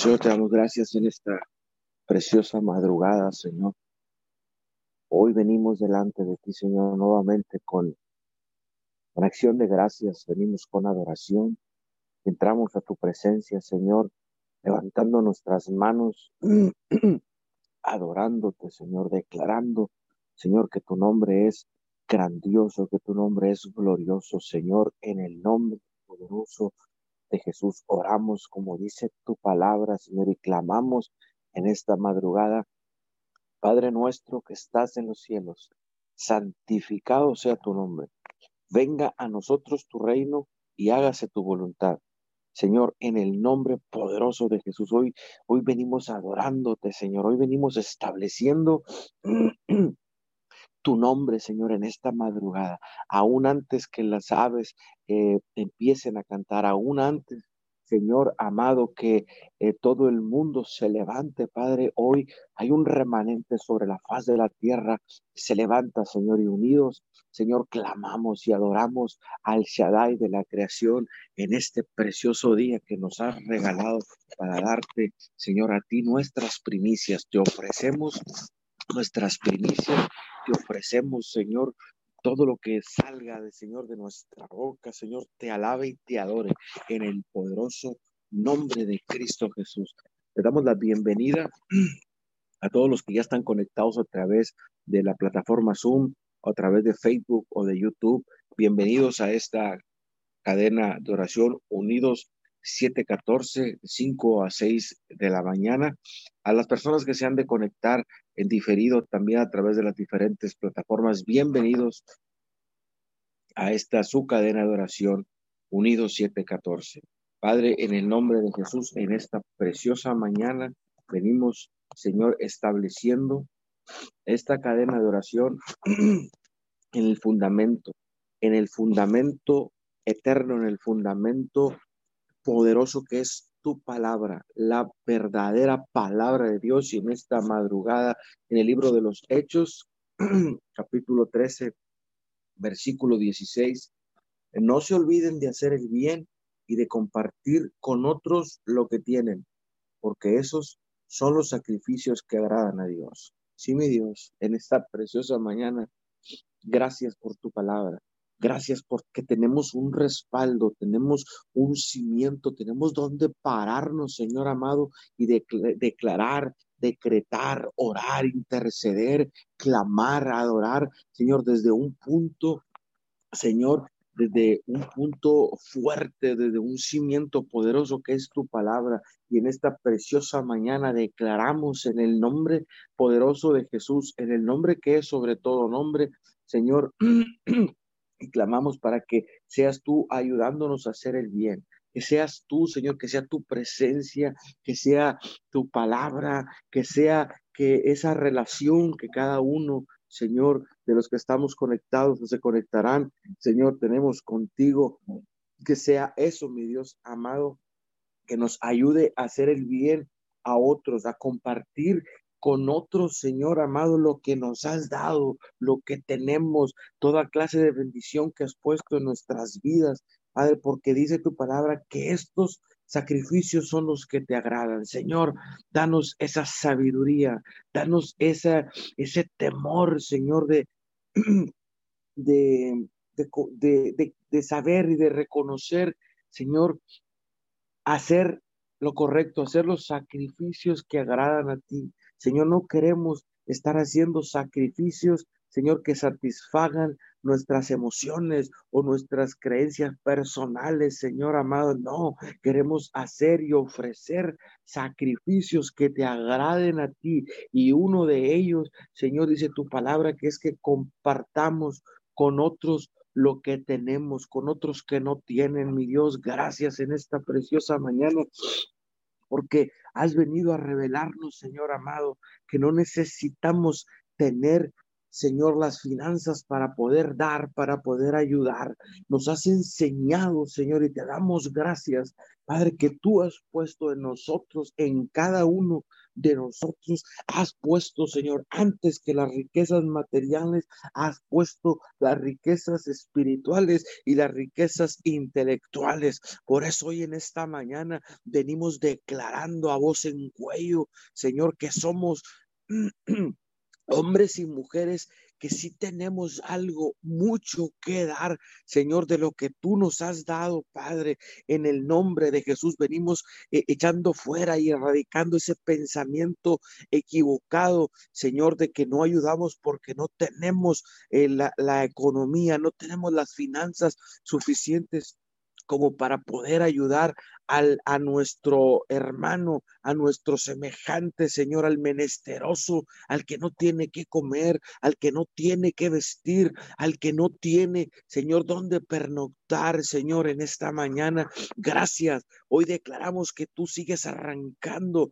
Señor, te damos gracias en esta preciosa madrugada, Señor. Hoy venimos delante de ti, Señor, nuevamente con, con acción de gracias, venimos con adoración, entramos a tu presencia, Señor, levantando nuestras manos, adorándote, Señor, declarando, Señor, que tu nombre es grandioso, que tu nombre es glorioso, Señor, en el nombre poderoso de Jesús. Oramos como dice tu palabra, Señor, y clamamos en esta madrugada. Padre nuestro que estás en los cielos, santificado sea tu nombre. Venga a nosotros tu reino y hágase tu voluntad. Señor, en el nombre poderoso de Jesús, hoy, hoy venimos adorándote, Señor, hoy venimos estableciendo tu nombre, Señor, en esta madrugada, aún antes que las aves eh, empiecen a cantar, aún antes, Señor amado, que eh, todo el mundo se levante, Padre. Hoy hay un remanente sobre la faz de la tierra, se levanta, Señor, y unidos, Señor, clamamos y adoramos al Shaddai de la creación en este precioso día que nos has regalado para darte, Señor, a ti nuestras primicias. Te ofrecemos nuestras primicias te ofrecemos, Señor, todo lo que salga del Señor de nuestra boca, Señor, te alabe y te adore en el poderoso nombre de Cristo Jesús. Te damos la bienvenida a todos los que ya están conectados a través de la plataforma Zoom, a través de Facebook o de YouTube. Bienvenidos a esta cadena de oración unidos 7:14, 5 a 6 de la mañana. A las personas que se han de conectar en diferido también a través de las diferentes plataformas, bienvenidos a esta su cadena de oración Unidos 7:14. Padre, en el nombre de Jesús, en esta preciosa mañana, venimos, Señor, estableciendo esta cadena de oración en el fundamento, en el fundamento eterno, en el fundamento poderoso que es tu palabra, la verdadera palabra de Dios. Y en esta madrugada, en el libro de los Hechos, capítulo 13, versículo 16, no se olviden de hacer el bien y de compartir con otros lo que tienen, porque esos son los sacrificios que agradan a Dios. Sí, mi Dios, en esta preciosa mañana, gracias por tu palabra. Gracias porque tenemos un respaldo, tenemos un cimiento, tenemos donde pararnos, Señor amado, y declarar, decretar, orar, interceder, clamar, adorar, Señor, desde un punto, Señor, desde un punto fuerte, desde un cimiento poderoso que es tu palabra. Y en esta preciosa mañana declaramos en el nombre poderoso de Jesús, en el nombre que es sobre todo nombre, Señor, y clamamos para que seas tú ayudándonos a hacer el bien. Que seas tú, Señor, que sea tu presencia, que sea tu palabra, que sea que esa relación que cada uno, Señor, de los que estamos conectados o se conectarán, Señor, tenemos contigo, que sea eso, mi Dios amado, que nos ayude a hacer el bien a otros, a compartir con otros, Señor amado, lo que nos has dado, lo que tenemos, toda clase de bendición que has puesto en nuestras vidas, Padre, porque dice tu palabra que estos sacrificios son los que te agradan. Señor, danos esa sabiduría, danos esa, ese temor, Señor, de, de, de, de saber y de reconocer, Señor, hacer lo correcto, hacer los sacrificios que agradan a ti. Señor, no queremos estar haciendo sacrificios, Señor, que satisfagan nuestras emociones o nuestras creencias personales, Señor amado. No, queremos hacer y ofrecer sacrificios que te agraden a ti. Y uno de ellos, Señor, dice tu palabra, que es que compartamos con otros lo que tenemos, con otros que no tienen, mi Dios. Gracias en esta preciosa mañana porque has venido a revelarnos, Señor amado, que no necesitamos tener Señor, las finanzas para poder dar, para poder ayudar. Nos has enseñado, Señor, y te damos gracias, Padre, que tú has puesto en nosotros, en cada uno de nosotros, has puesto, Señor, antes que las riquezas materiales, has puesto las riquezas espirituales y las riquezas intelectuales. Por eso hoy en esta mañana venimos declarando a voz en cuello, Señor, que somos hombres y mujeres que sí tenemos algo mucho que dar, Señor, de lo que tú nos has dado, Padre. En el nombre de Jesús venimos eh, echando fuera y erradicando ese pensamiento equivocado, Señor, de que no ayudamos porque no tenemos eh, la, la economía, no tenemos las finanzas suficientes como para poder ayudar al, a nuestro hermano, a nuestro semejante, Señor, al menesteroso, al que no tiene que comer, al que no tiene que vestir, al que no tiene, Señor, dónde pernoctar, Señor, en esta mañana. Gracias. Hoy declaramos que tú sigues arrancando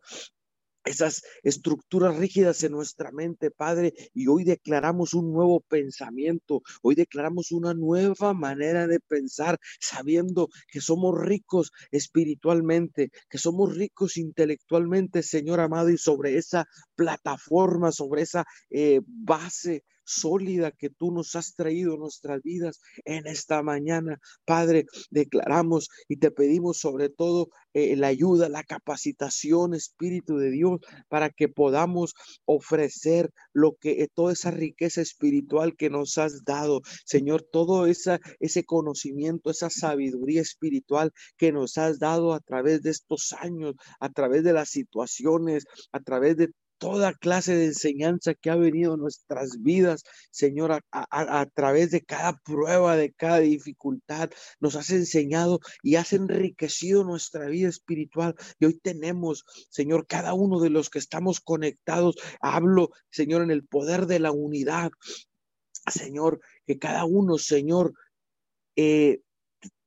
esas estructuras rígidas en nuestra mente, Padre, y hoy declaramos un nuevo pensamiento, hoy declaramos una nueva manera de pensar, sabiendo que somos ricos espiritualmente, que somos ricos intelectualmente, Señor amado, y sobre esa plataforma, sobre esa eh, base sólida que tú nos has traído en nuestras vidas en esta mañana. Padre, declaramos y te pedimos sobre todo eh, la ayuda, la capacitación, Espíritu de Dios, para que podamos ofrecer lo que eh, toda esa riqueza espiritual que nos has dado, Señor, todo esa, ese conocimiento, esa sabiduría espiritual que nos has dado a través de estos años, a través de las situaciones, a través de toda clase de enseñanza que ha venido en nuestras vidas, Señor, a, a, través de cada prueba, de cada dificultad, nos has enseñado y has enriquecido nuestra vida espiritual. Y hoy tenemos, Señor, cada uno de los que estamos conectados, hablo, Señor, en el poder de la unidad. Señor, que cada uno, Señor, eh,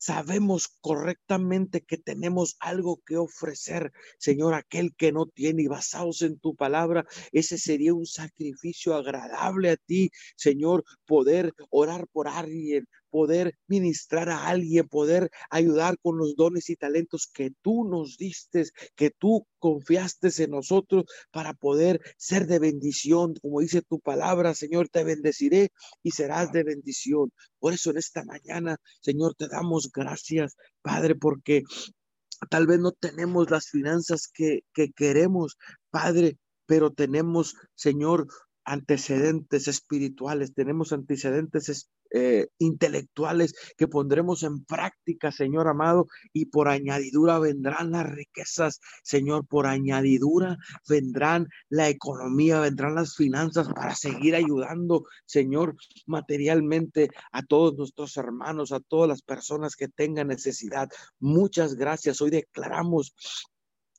Sabemos correctamente que tenemos algo que ofrecer, Señor, aquel que no tiene y basados en tu palabra, ese sería un sacrificio agradable a ti, Señor, poder orar por alguien, poder ministrar a alguien, poder ayudar con los dones y talentos que tú nos diste, que tú confiaste en nosotros para poder ser de bendición. Como dice tu palabra, Señor, te bendeciré y serás de bendición. Por eso en esta mañana, Señor, te damos gracias, Padre, porque tal vez no tenemos las finanzas que, que queremos, Padre, pero tenemos, Señor, antecedentes espirituales, tenemos antecedentes eh, intelectuales que pondremos en práctica, Señor amado, y por añadidura vendrán las riquezas, Señor, por añadidura vendrán la economía, vendrán las finanzas para seguir ayudando, Señor, materialmente a todos nuestros hermanos, a todas las personas que tengan necesidad. Muchas gracias. Hoy declaramos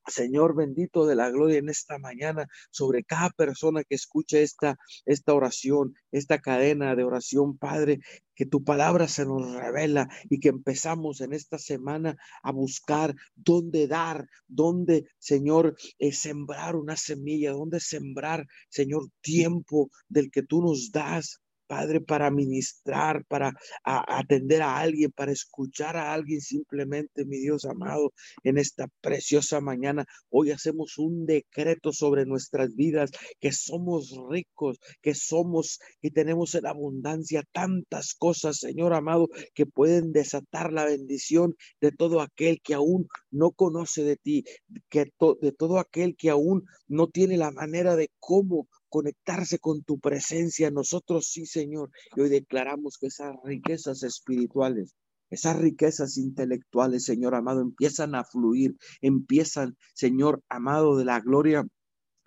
Señor bendito de la gloria en esta mañana sobre cada persona que escuche esta, esta oración, esta cadena de oración, Padre, que tu palabra se nos revela y que empezamos en esta semana a buscar dónde dar, dónde, Señor, eh, sembrar una semilla, dónde sembrar, Señor, tiempo del que tú nos das, Padre, para ministrar, para atender a alguien, para escuchar a alguien simplemente, mi Dios amado, en esta preciosa mañana. Hoy hacemos un decreto sobre nuestras vidas, que somos ricos, que somos y tenemos en abundancia tantas cosas, Señor amado, que pueden desatar la bendición de todo aquel que aún no conoce de ti, que de todo aquel que aún no tiene la manera de cómo conectarse con tu presencia. Nosotros sí, Señor. Y hoy declaramos que esas riquezas espirituales, esas riquezas intelectuales, Señor amado, empiezan a fluir, empiezan, Señor amado de la gloria,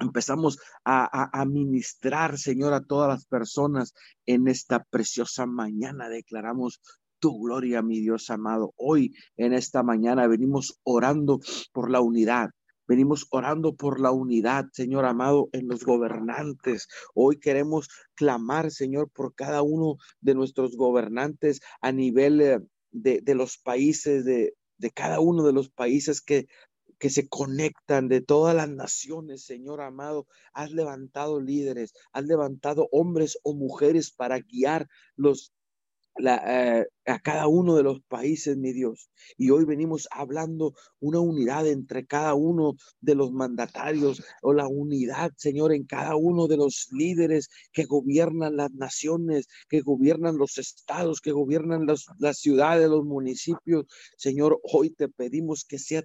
empezamos a, a, ministrar, Señor, a todas las personas en esta preciosa mañana. Declaramos tu gloria, mi Dios amado. Hoy, en esta mañana, venimos orando por la unidad, Venimos orando por la unidad, Señor amado, en los gobernantes. Hoy queremos clamar, Señor, por cada uno de nuestros gobernantes a nivel eh, de, los países, de, de cada uno de los países que que se conectan de todas las naciones, Señor amado. Has levantado líderes, has levantado hombres o mujeres para guiar los eh, a cada uno de los países, mi Dios. Y hoy venimos hablando una unidad entre cada uno de los mandatarios o la unidad, Señor, en cada uno de los líderes que gobiernan las naciones, que gobiernan los estados, que gobiernan las ciudades, los municipios. Señor, hoy te pedimos que sea,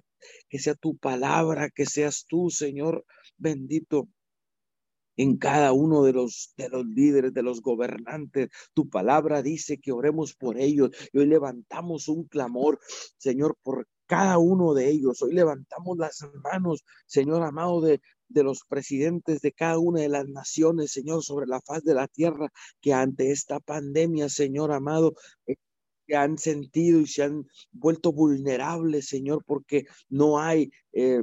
que sea tu palabra, que seas tú, Señor, bendito en cada uno de los, de los líderes, de los gobernantes. Tu palabra dice que oremos por ellos y hoy levantamos un clamor, Señor, por cada uno de ellos. Hoy levantamos las manos, Señor amado, de, de los presidentes de cada una de las naciones, Señor, sobre la faz de la tierra, que ante esta pandemia, Señor amado, eh, que han sentido y se han vuelto vulnerables, Señor, porque no hay eh,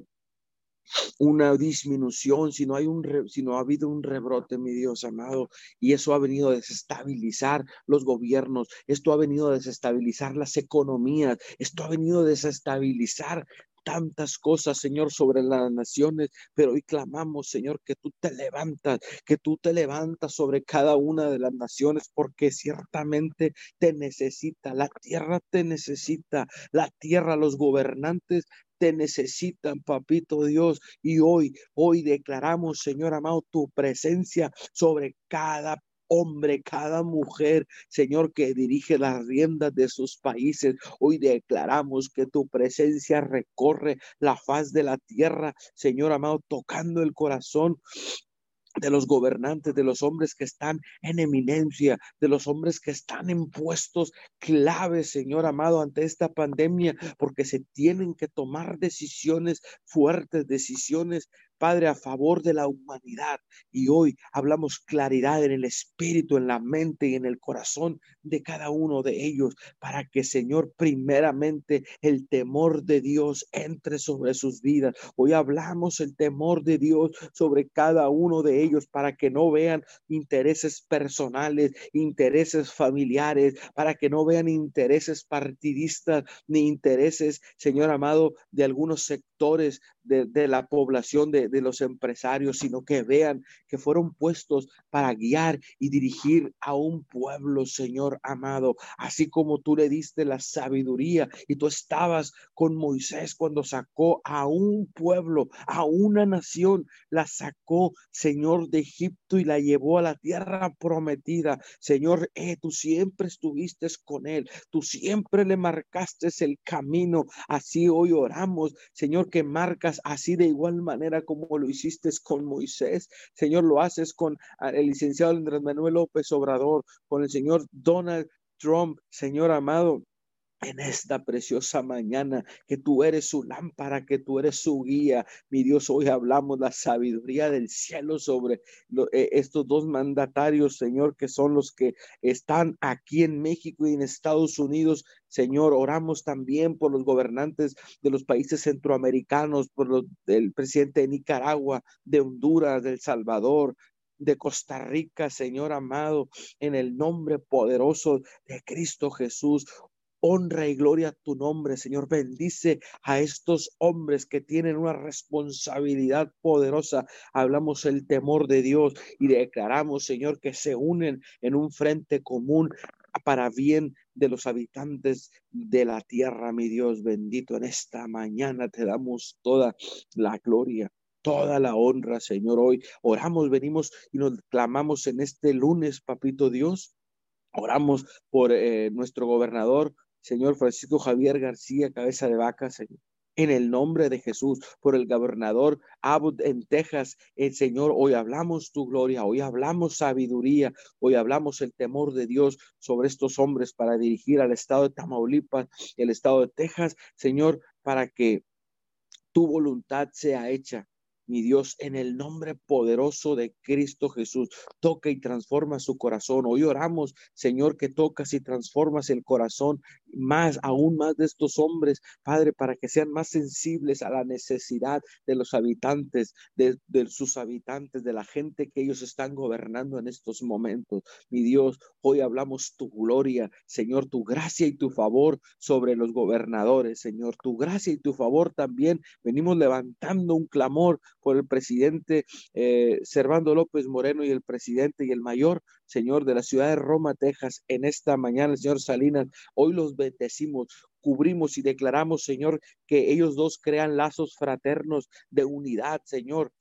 una disminución, si no hay un, no ha habido un rebrote, mi Dios amado, y eso ha venido a desestabilizar los gobiernos, esto ha venido a desestabilizar las economías, esto ha venido a desestabilizar tantas cosas, Señor, sobre las naciones, pero hoy clamamos, Señor, que tú te levantas, que tú te levantas sobre cada una de las naciones, porque ciertamente te necesita, la tierra te necesita, la tierra, los gobernantes te necesitan, papito Dios. Y hoy, hoy declaramos, Señor amado, tu presencia sobre cada hombre, cada mujer, Señor, que dirige las riendas de sus países. Hoy declaramos que tu presencia recorre la faz de la tierra, Señor amado, tocando el corazón de los gobernantes, de los hombres que están en eminencia, de los hombres que están en puestos claves, Señor amado, ante esta pandemia, porque se tienen que tomar decisiones fuertes, decisiones Padre, a favor de la humanidad. Y hoy hablamos claridad en el espíritu, en la mente y en el corazón de cada uno de ellos, para que, Señor, primeramente el temor de Dios entre sobre sus vidas. Hoy hablamos el temor de Dios sobre cada uno de ellos, para que no vean intereses personales, intereses familiares, para que no vean intereses partidistas ni intereses, Señor amado, de algunos sectores de, la población, de, los empresarios, sino que vean que fueron puestos para guiar y dirigir a un pueblo, Señor amado, así como tú le diste la sabiduría y tú estabas con Moisés cuando sacó a un pueblo, a una nación, la sacó, Señor, de Egipto y la llevó a la tierra prometida. Señor, eh, tú siempre estuviste con él, tú siempre le marcaste el camino. Así hoy oramos, Señor, que marcas así de igual manera como lo hiciste con Moisés. Señor, lo haces con ah, el licenciado Andrés Manuel López Obrador, con el señor Donald Trump, Señor amado en esta preciosa mañana, que tú eres su lámpara, que tú eres su guía. Mi Dios, hoy hablamos la sabiduría del cielo sobre eh, estos dos mandatarios, Señor, que son los que están aquí en México y en Estados Unidos. Señor, oramos también por los gobernantes de los países centroamericanos, por los, el presidente de Nicaragua, de Honduras, de El Salvador, de Costa Rica, Señor amado, en el nombre poderoso de Cristo Jesús honra y gloria a tu nombre, Señor. Bendice a estos hombres que tienen una responsabilidad poderosa. Hablamos el temor de Dios y declaramos, Señor, que se unen en un frente común para bien de los habitantes de la tierra, mi Dios bendito. En esta mañana te damos toda la gloria toda la honra, Señor. Hoy oramos, venimos y nos clamamos en este lunes, papito Dios. Oramos por eh, nuestro gobernador, Señor Francisco Javier García, cabeza de vaca, Señor. En el nombre de Jesús, por el gobernador Abbott en Texas, el Señor, hoy hablamos tu gloria, hoy hablamos sabiduría, hoy hablamos el temor de Dios sobre estos hombres para dirigir al estado de Tamaulipas, el estado de Texas, Señor, para que tu voluntad sea hecha mi Dios, en el nombre poderoso de Cristo Jesús. Toca y transforma su corazón. Hoy oramos, Señor, que tocas y transformas el corazón más, aún más de estos hombres, Padre, para que sean más sensibles a la necesidad de los habitantes, de, sus habitantes, de la gente que ellos están gobernando en estos momentos. Mi Dios, hoy hablamos tu gloria, Señor, tu gracia y tu favor sobre los gobernadores, Señor, tu gracia y tu favor también. Venimos levantando un clamor por el presidente eh, Servando López Moreno y el presidente y el mayor, Señor, de la ciudad de Roma, Texas, en esta mañana, señor Salinas. Hoy los bendecimos, cubrimos y declaramos, Señor, que ellos dos crean lazos fraternos de unidad, Señor,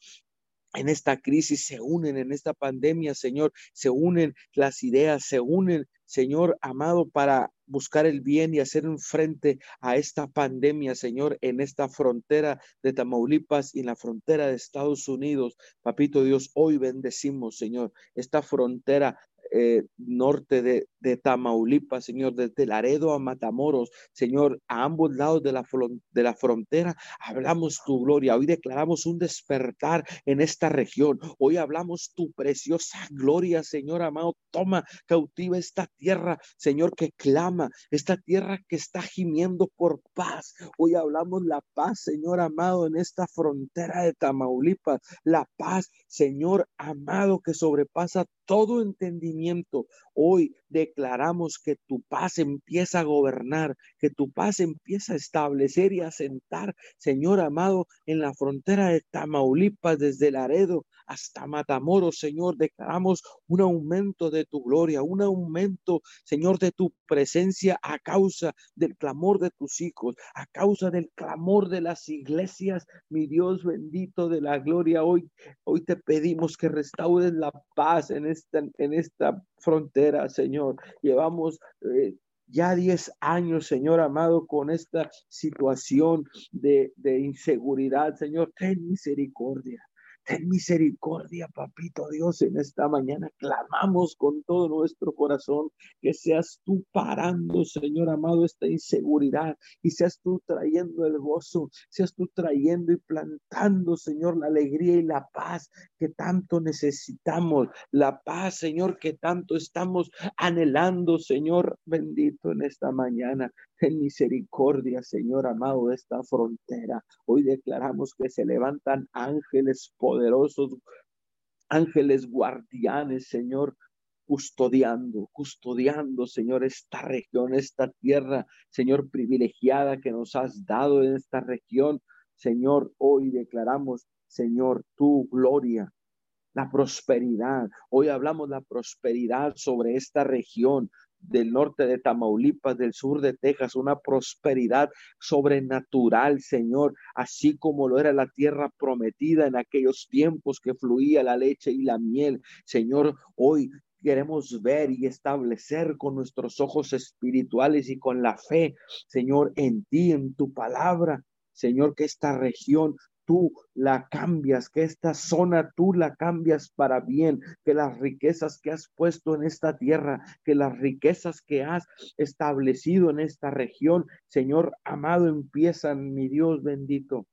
en esta crisis se unen, en esta pandemia, Señor, se unen las ideas, se unen, Señor amado, para buscar el bien y hacer un frente a esta pandemia, Señor, en esta frontera de Tamaulipas y en la frontera de Estados Unidos. Papito Dios, hoy bendecimos, Señor, esta frontera eh, norte de, Tamaulipas, Señor, desde Laredo a Matamoros, Señor, a ambos lados de la, de la frontera, hablamos tu gloria. Hoy declaramos un despertar en esta región. Hoy hablamos tu preciosa gloria, Señor amado. Toma cautiva esta tierra, Señor, que clama, esta tierra que está gimiendo por paz. Hoy hablamos la paz, Señor amado, en esta frontera de Tamaulipas. La paz, Señor amado, que sobrepasa todo entendimiento. Hoy declaramos que tu paz empieza a gobernar, que tu paz empieza a establecer y a sentar, Señor amado, en la frontera de Tamaulipas, desde Laredo hasta Matamoros, Señor. Declaramos un aumento de tu gloria, un aumento, Señor, de tu presencia a causa del clamor de tus hijos, a causa del clamor de las iglesias, mi Dios bendito de la gloria. Hoy, hoy te pedimos que restaures la paz en esta, en esta frontera, Señor. Llevamos eh, ya 10 años, Señor amado, con esta situación de, de inseguridad. Señor, ten misericordia. Ten misericordia, papito Dios, en esta mañana clamamos con todo nuestro corazón que seas tú parando, Señor amado, esta inseguridad y seas tú trayendo el gozo, seas tú trayendo y plantando, Señor, la alegría y la paz que tanto necesitamos, la paz, Señor, que tanto estamos anhelando, Señor, bendito en esta mañana. Ten misericordia, Señor amado, de esta frontera. Hoy declaramos que se levantan ángeles poderosos, ángeles guardianes, Señor, custodiando, custodiando, Señor, esta región, esta tierra, Señor, privilegiada que nos has dado en esta región. Señor, hoy declaramos, Señor, tu gloria, la prosperidad. Hoy hablamos la prosperidad sobre esta región, del norte de Tamaulipas, del sur de Texas, una prosperidad sobrenatural, Señor, así como lo era la tierra prometida en aquellos tiempos que fluía la leche y la miel. Señor, hoy queremos ver y establecer con nuestros ojos espirituales y con la fe, Señor, en ti, en tu palabra. Señor, que esta región tú la cambias, que esta zona tú la cambias para bien, que las riquezas que has puesto en esta tierra, que las riquezas que has establecido en esta región, Señor amado, empiezan, mi Dios bendito,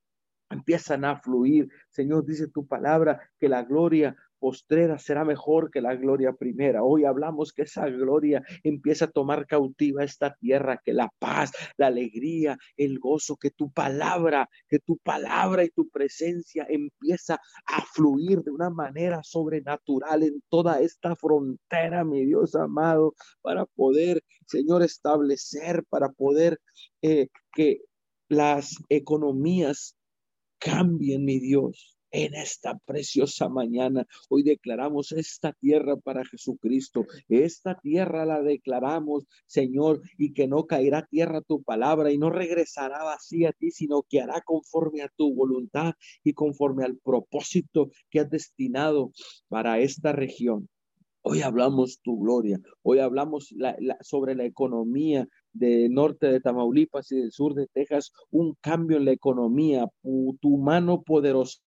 empiezan a fluir. Señor, dice tu palabra que la gloria postrera será mejor que la gloria primera. Hoy hablamos que esa gloria empieza a tomar cautiva esta tierra, que la paz, la alegría, el gozo, que tu palabra, que tu palabra y tu presencia empieza a fluir de una manera sobrenatural en toda esta frontera, mi Dios amado, para poder, Señor, establecer, para poder eh, que las economías cambien, mi Dios en esta preciosa mañana. Hoy declaramos esta tierra para Jesucristo. Esta tierra la declaramos, Señor, y que no caerá tierra tu palabra y no regresará vacía a ti, sino que hará conforme a tu voluntad y conforme al propósito que has destinado para esta región. Hoy hablamos tu gloria, hoy hablamos sobre la economía del norte de Tamaulipas y del sur de Texas, un cambio en la economía, tu mano poderosa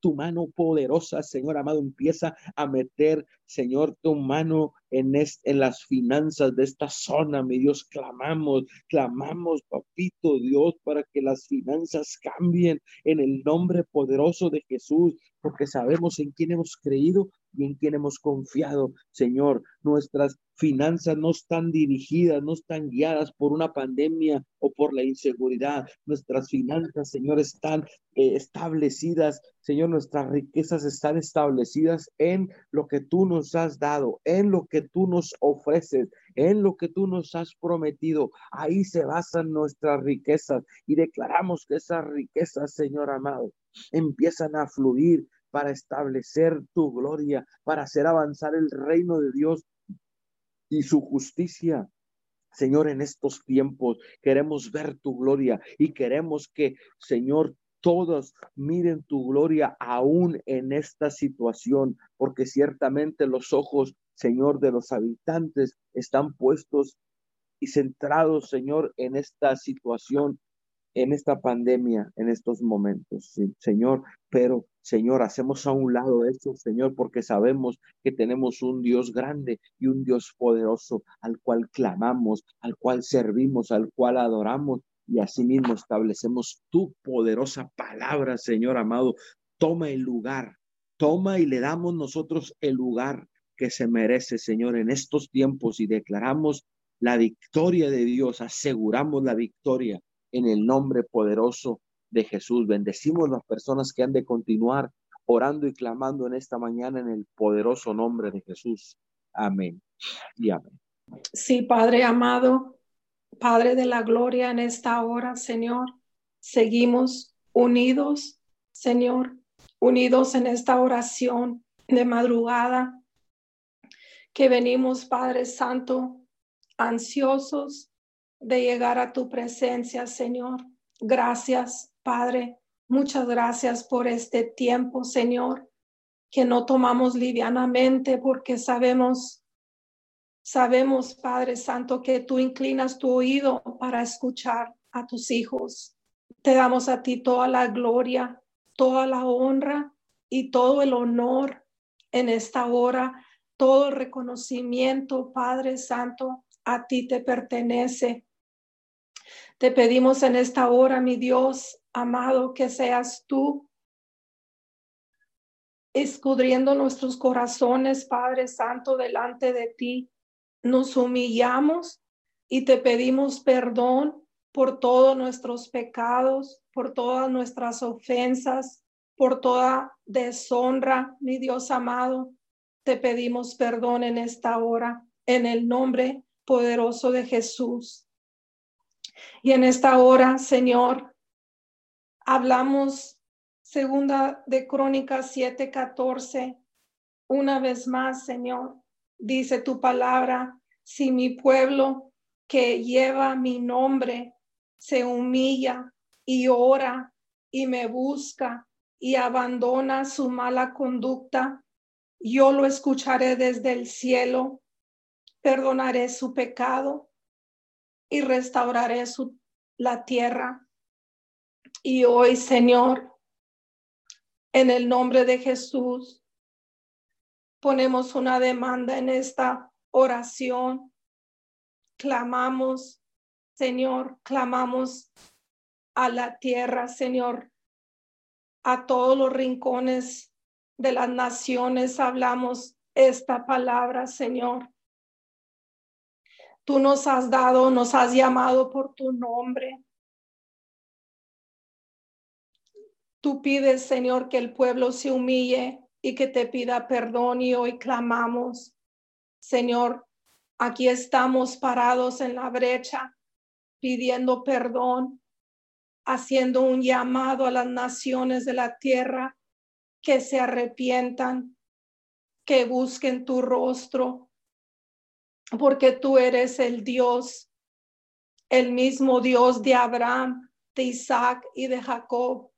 tu mano poderosa, Señor amado, empieza a meter, Señor, tu mano en, en las finanzas de esta zona, mi Dios, clamamos, clamamos, papito Dios, para que las finanzas cambien en el nombre poderoso de Jesús, porque sabemos en quién hemos creído y en quien hemos confiado, Señor. Nuestras finanzas no están dirigidas, no están guiadas por una pandemia o por la inseguridad. Nuestras finanzas, Señor, están eh, establecidas. Señor, nuestras riquezas están establecidas en lo que tú nos has dado, en lo que tú nos ofreces, en lo que tú nos has prometido. Ahí se basan nuestras riquezas y declaramos que esas riquezas, Señor amado, empiezan a fluir para establecer tu gloria, para hacer avanzar el reino de Dios y su justicia. Señor, en estos tiempos queremos ver tu gloria y queremos que, Señor, todos miren tu gloria aún en esta situación, porque ciertamente los ojos, Señor, de los habitantes están puestos y centrados, Señor, en esta situación en esta pandemia, en estos momentos, Señor, pero Señor, hacemos a un lado eso, Señor, porque sabemos que tenemos un Dios grande y un Dios poderoso al cual clamamos, al cual servimos, al cual adoramos y asimismo establecemos tu poderosa palabra, Señor amado. Toma el lugar, toma y le damos nosotros el lugar que se merece, Señor, en estos tiempos y declaramos la victoria de Dios, aseguramos la victoria en el nombre poderoso de Jesús. Bendecimos las personas que han de continuar orando y clamando en esta mañana en el poderoso nombre de Jesús. Amén y amén. Sí, Padre amado, Padre de la gloria en esta hora, Señor, seguimos unidos, Señor, unidos en esta oración de madrugada, que venimos, Padre Santo, ansiosos de llegar a tu presencia, Señor. Gracias, Padre. Muchas gracias por este tiempo, Señor, que no tomamos livianamente porque sabemos, sabemos, Padre Santo, que tú inclinas tu oído para escuchar a tus hijos. Te damos a ti toda la gloria, toda la honra y todo el honor en esta hora, todo el reconocimiento, Padre Santo, a ti te pertenece. Te pedimos en esta hora, mi Dios amado, que seas tú escudriendo nuestros corazones, Padre Santo, delante de ti. Nos humillamos y te pedimos perdón por todos nuestros pecados, por todas nuestras ofensas, por toda deshonra, mi Dios amado. Te pedimos perdón en esta hora, en el nombre poderoso de Jesús. Y en esta hora, Señor, hablamos segunda de Crónicas 7:14. Una vez más, Señor, dice tu palabra, si mi pueblo que lleva mi nombre se humilla y ora y me busca y abandona su mala conducta, yo lo escucharé desde el cielo, perdonaré su pecado y restauraré su, la tierra. Y hoy, Señor, en el nombre de Jesús, ponemos una demanda en esta oración. Clamamos, Señor, clamamos a la tierra, Señor, a todos los rincones de las naciones hablamos esta palabra, Señor. Tú nos has dado, nos has llamado por tu nombre. Tú pides, Señor, que el pueblo se humille y que te pida perdón y hoy clamamos. Señor, aquí estamos parados en la brecha pidiendo perdón, haciendo un llamado a las naciones de la tierra que se arrepientan, que busquen tu rostro, porque tú eres el Dios, el mismo Dios de Abraham, de Isaac y de Jacob.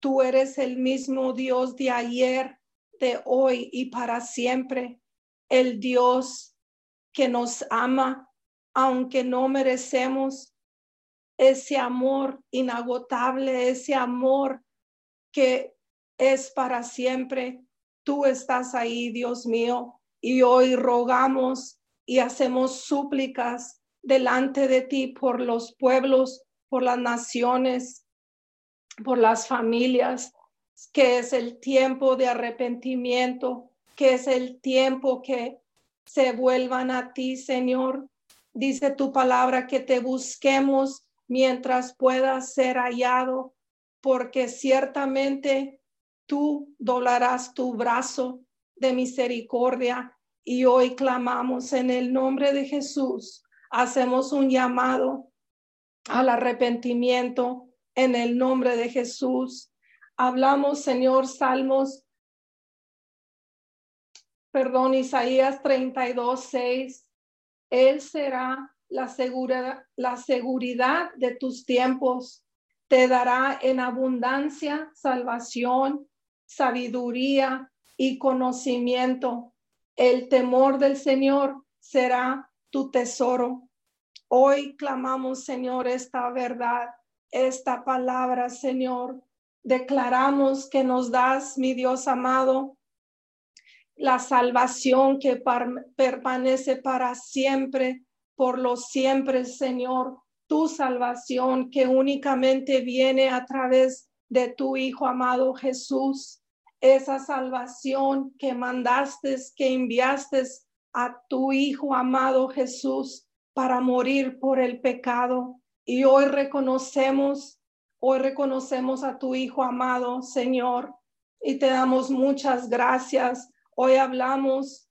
Tú eres el mismo Dios de ayer, de hoy y para siempre, el Dios que nos ama, aunque no merecemos ese amor inagotable, ese amor que es para siempre. Tú estás ahí, Dios mío, y hoy rogamos y hacemos súplicas delante de ti por los pueblos, por las naciones, por las familias, que es el tiempo de arrepentimiento, que es el tiempo que se vuelvan a ti, Señor. Dice tu palabra que te busquemos mientras puedas ser hallado, porque ciertamente tú doblarás tu brazo de misericordia y hoy clamamos en el nombre de Jesús. Hacemos un llamado al arrepentimiento en el nombre de Jesús. Hablamos, Señor, Salmos, perdón, Isaías 32, 6. Él será la, segura, la seguridad de tus tiempos. Te dará en abundancia salvación, sabiduría y conocimiento. El temor del Señor será tu tesoro. Hoy clamamos, Señor, esta verdad, esta palabra, Señor. Declaramos que nos das, mi Dios amado, la salvación que permanece para siempre, por los siempre, Señor. Tu salvación que únicamente viene a través de tu Hijo amado Jesús esa salvación que mandaste, que enviaste a tu Hijo amado Jesús para morir por el pecado. Y hoy reconocemos, hoy reconocemos a tu Hijo amado, Señor, y te damos muchas gracias. Hoy hablamos,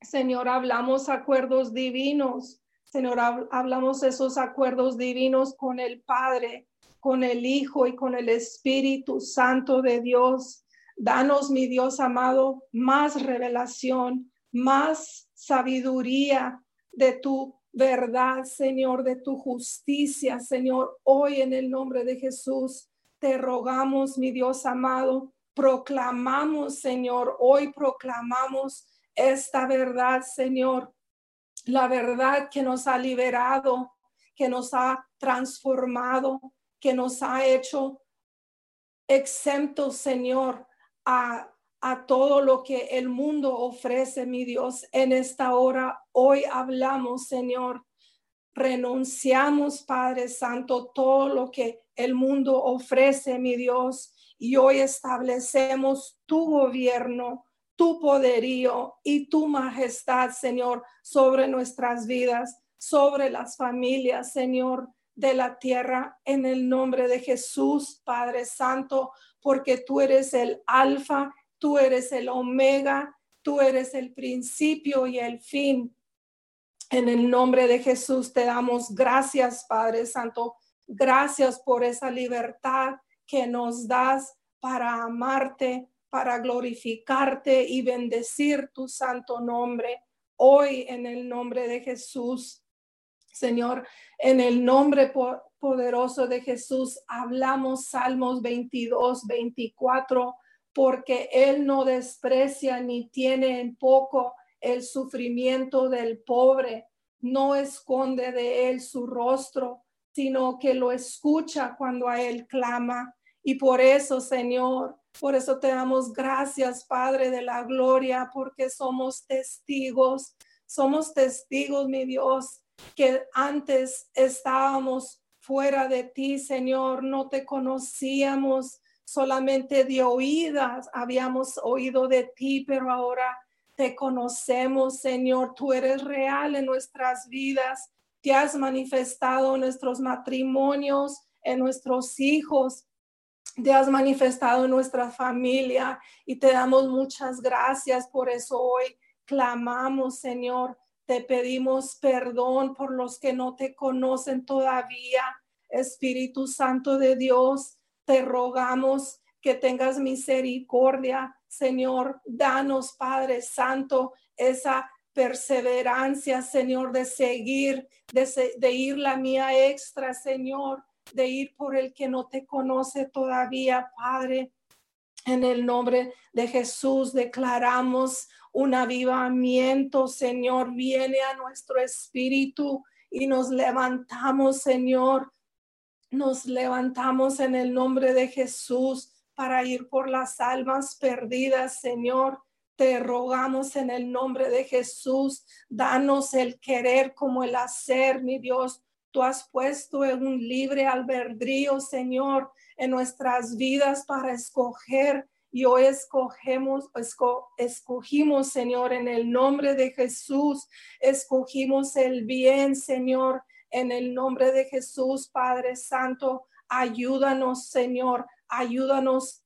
Señor, hablamos acuerdos divinos. Señor, hablamos esos acuerdos divinos con el Padre, con el Hijo y con el Espíritu Santo de Dios. Danos, mi Dios amado, más revelación, más sabiduría de tu verdad, Señor, de tu justicia, Señor. Hoy en el nombre de Jesús te rogamos, mi Dios amado, proclamamos, Señor, hoy proclamamos esta verdad, Señor, la verdad que nos ha liberado, que nos ha transformado, que nos ha hecho exentos, Señor, a, todo lo que el mundo ofrece, mi Dios, en esta hora. Hoy hablamos, Señor. Renunciamos, Padre Santo, todo lo que el mundo ofrece, mi Dios. Y hoy establecemos tu gobierno, tu poderío y tu majestad, Señor, sobre nuestras vidas, sobre las familias, Señor, de la tierra, en el nombre de Jesús, Padre Santo porque tú eres el alfa, tú eres el omega, tú eres el principio y el fin. En el nombre de Jesús te damos gracias, Padre Santo. Gracias por esa libertad que nos das para amarte, para glorificarte y bendecir tu santo nombre. Hoy en el nombre de Jesús, Señor, en el nombre poderoso de Jesús, hablamos Salmos 22, 24, porque Él no desprecia ni tiene en poco el sufrimiento del pobre, no esconde de Él su rostro, sino que lo escucha cuando a Él clama. Y por eso, Señor, por eso te damos gracias, Padre de la Gloria, porque somos testigos, somos testigos, mi Dios, que antes estábamos fuera de ti, Señor, no te conocíamos, solamente de oídas habíamos oído de ti, pero ahora te conocemos, Señor, tú eres real en nuestras vidas, te has manifestado en nuestros matrimonios, en nuestros hijos, te has manifestado en nuestra familia y te damos muchas gracias por eso hoy. Clamamos, Señor, te pedimos perdón por los que no te conocen todavía. Espíritu Santo de Dios, te rogamos que tengas misericordia. Señor, danos, Padre Santo, esa perseverancia, Señor, de seguir, de, de, ir la mía extra, Señor, de ir por el que no te conoce todavía, Padre. En el nombre de Jesús declaramos un avivamiento, Señor, viene a nuestro espíritu y nos levantamos, Señor. Nos levantamos en el nombre de Jesús para ir por las almas perdidas, Señor. Te rogamos en el nombre de Jesús, danos el querer como el hacer, mi Dios. Tú has puesto en un libre albedrío, Señor, en nuestras vidas para escoger y hoy escogemos, escogimos, Señor, en el nombre de Jesús, escogimos el bien, Señor, en el nombre de Jesús, Padre Santo, ayúdanos, Señor, ayúdanos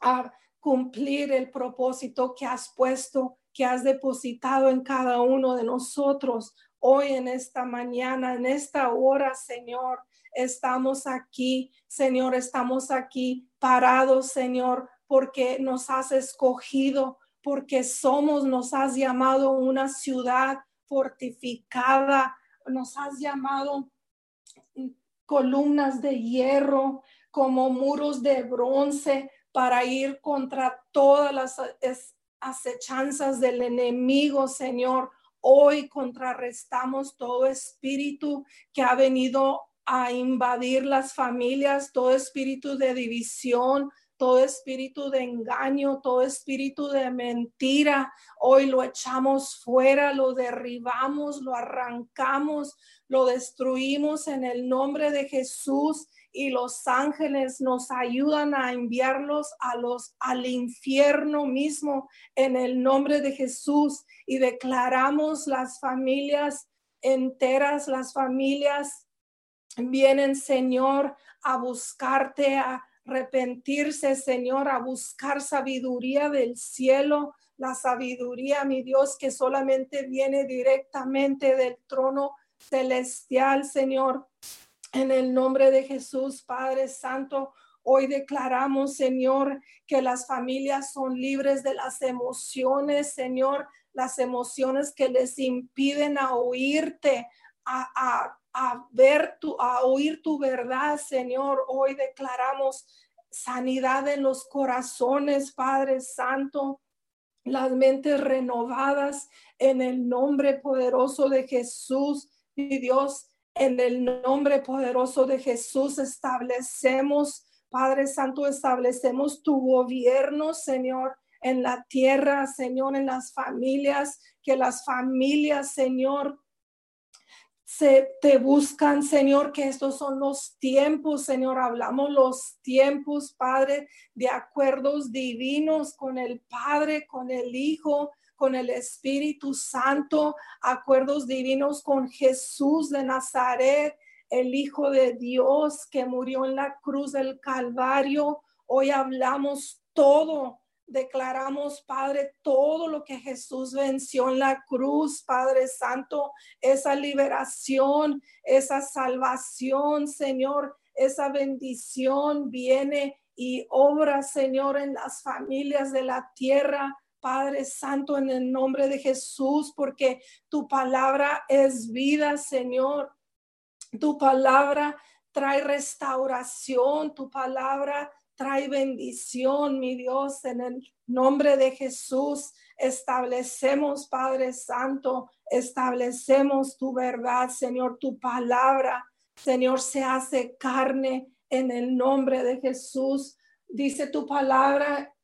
a cumplir el propósito que has puesto, que has depositado en cada uno de nosotros. Hoy en esta mañana, en esta hora, Señor, estamos aquí, Señor, estamos aquí parados, Señor, porque nos has escogido, porque somos, nos has llamado una ciudad fortificada, nos has llamado columnas de hierro como muros de bronce para ir contra todas las acechanzas del enemigo, Señor. Hoy contrarrestamos todo espíritu que ha venido a invadir las familias, todo espíritu de división, todo espíritu de engaño, todo espíritu de mentira, hoy lo echamos fuera, lo derribamos, lo arrancamos, lo destruimos en el nombre de Jesús y los ángeles nos ayudan a enviarlos a los al infierno mismo en el nombre de Jesús y declaramos las familias enteras, las familias vienen, Señor, a buscarte, a arrepentirse, Señor, a buscar sabiduría del cielo, la sabiduría, mi Dios, que solamente viene directamente del trono celestial, Señor. En el nombre de Jesús, Padre Santo, hoy declaramos, Señor, que las familias son libres de las emociones, Señor, las emociones que les impiden a oírte, a, a ver tu, a oír tu verdad, Señor. Hoy declaramos sanidad en los corazones, Padre Santo, las mentes renovadas en el nombre poderoso de Jesús, y Dios. En el nombre poderoso de Jesús establecemos, Padre Santo, establecemos tu gobierno, Señor, en la tierra, Señor, en las familias, que las familias, Señor, se te buscan, Señor, que estos son los tiempos, Señor. Hablamos los tiempos, Padre, de acuerdos divinos con el Padre, con el Hijo, con el Espíritu Santo, acuerdos divinos con Jesús de Nazaret, el Hijo de Dios que murió en la cruz del Calvario. Hoy hablamos todo declaramos, Padre, todo lo que Jesús venció en la cruz, Padre Santo, esa liberación, esa salvación, Señor, esa bendición viene y obra, Señor, en las familias de la tierra. Padre Santo, en el nombre de Jesús, porque tu palabra es vida, Señor. Tu palabra trae restauración, tu palabra trae bendición, mi Dios, en el nombre de Jesús. Establecemos, Padre Santo, establecemos tu verdad, Señor, tu palabra, Señor, se hace carne en el nombre de Jesús. Dice tu palabra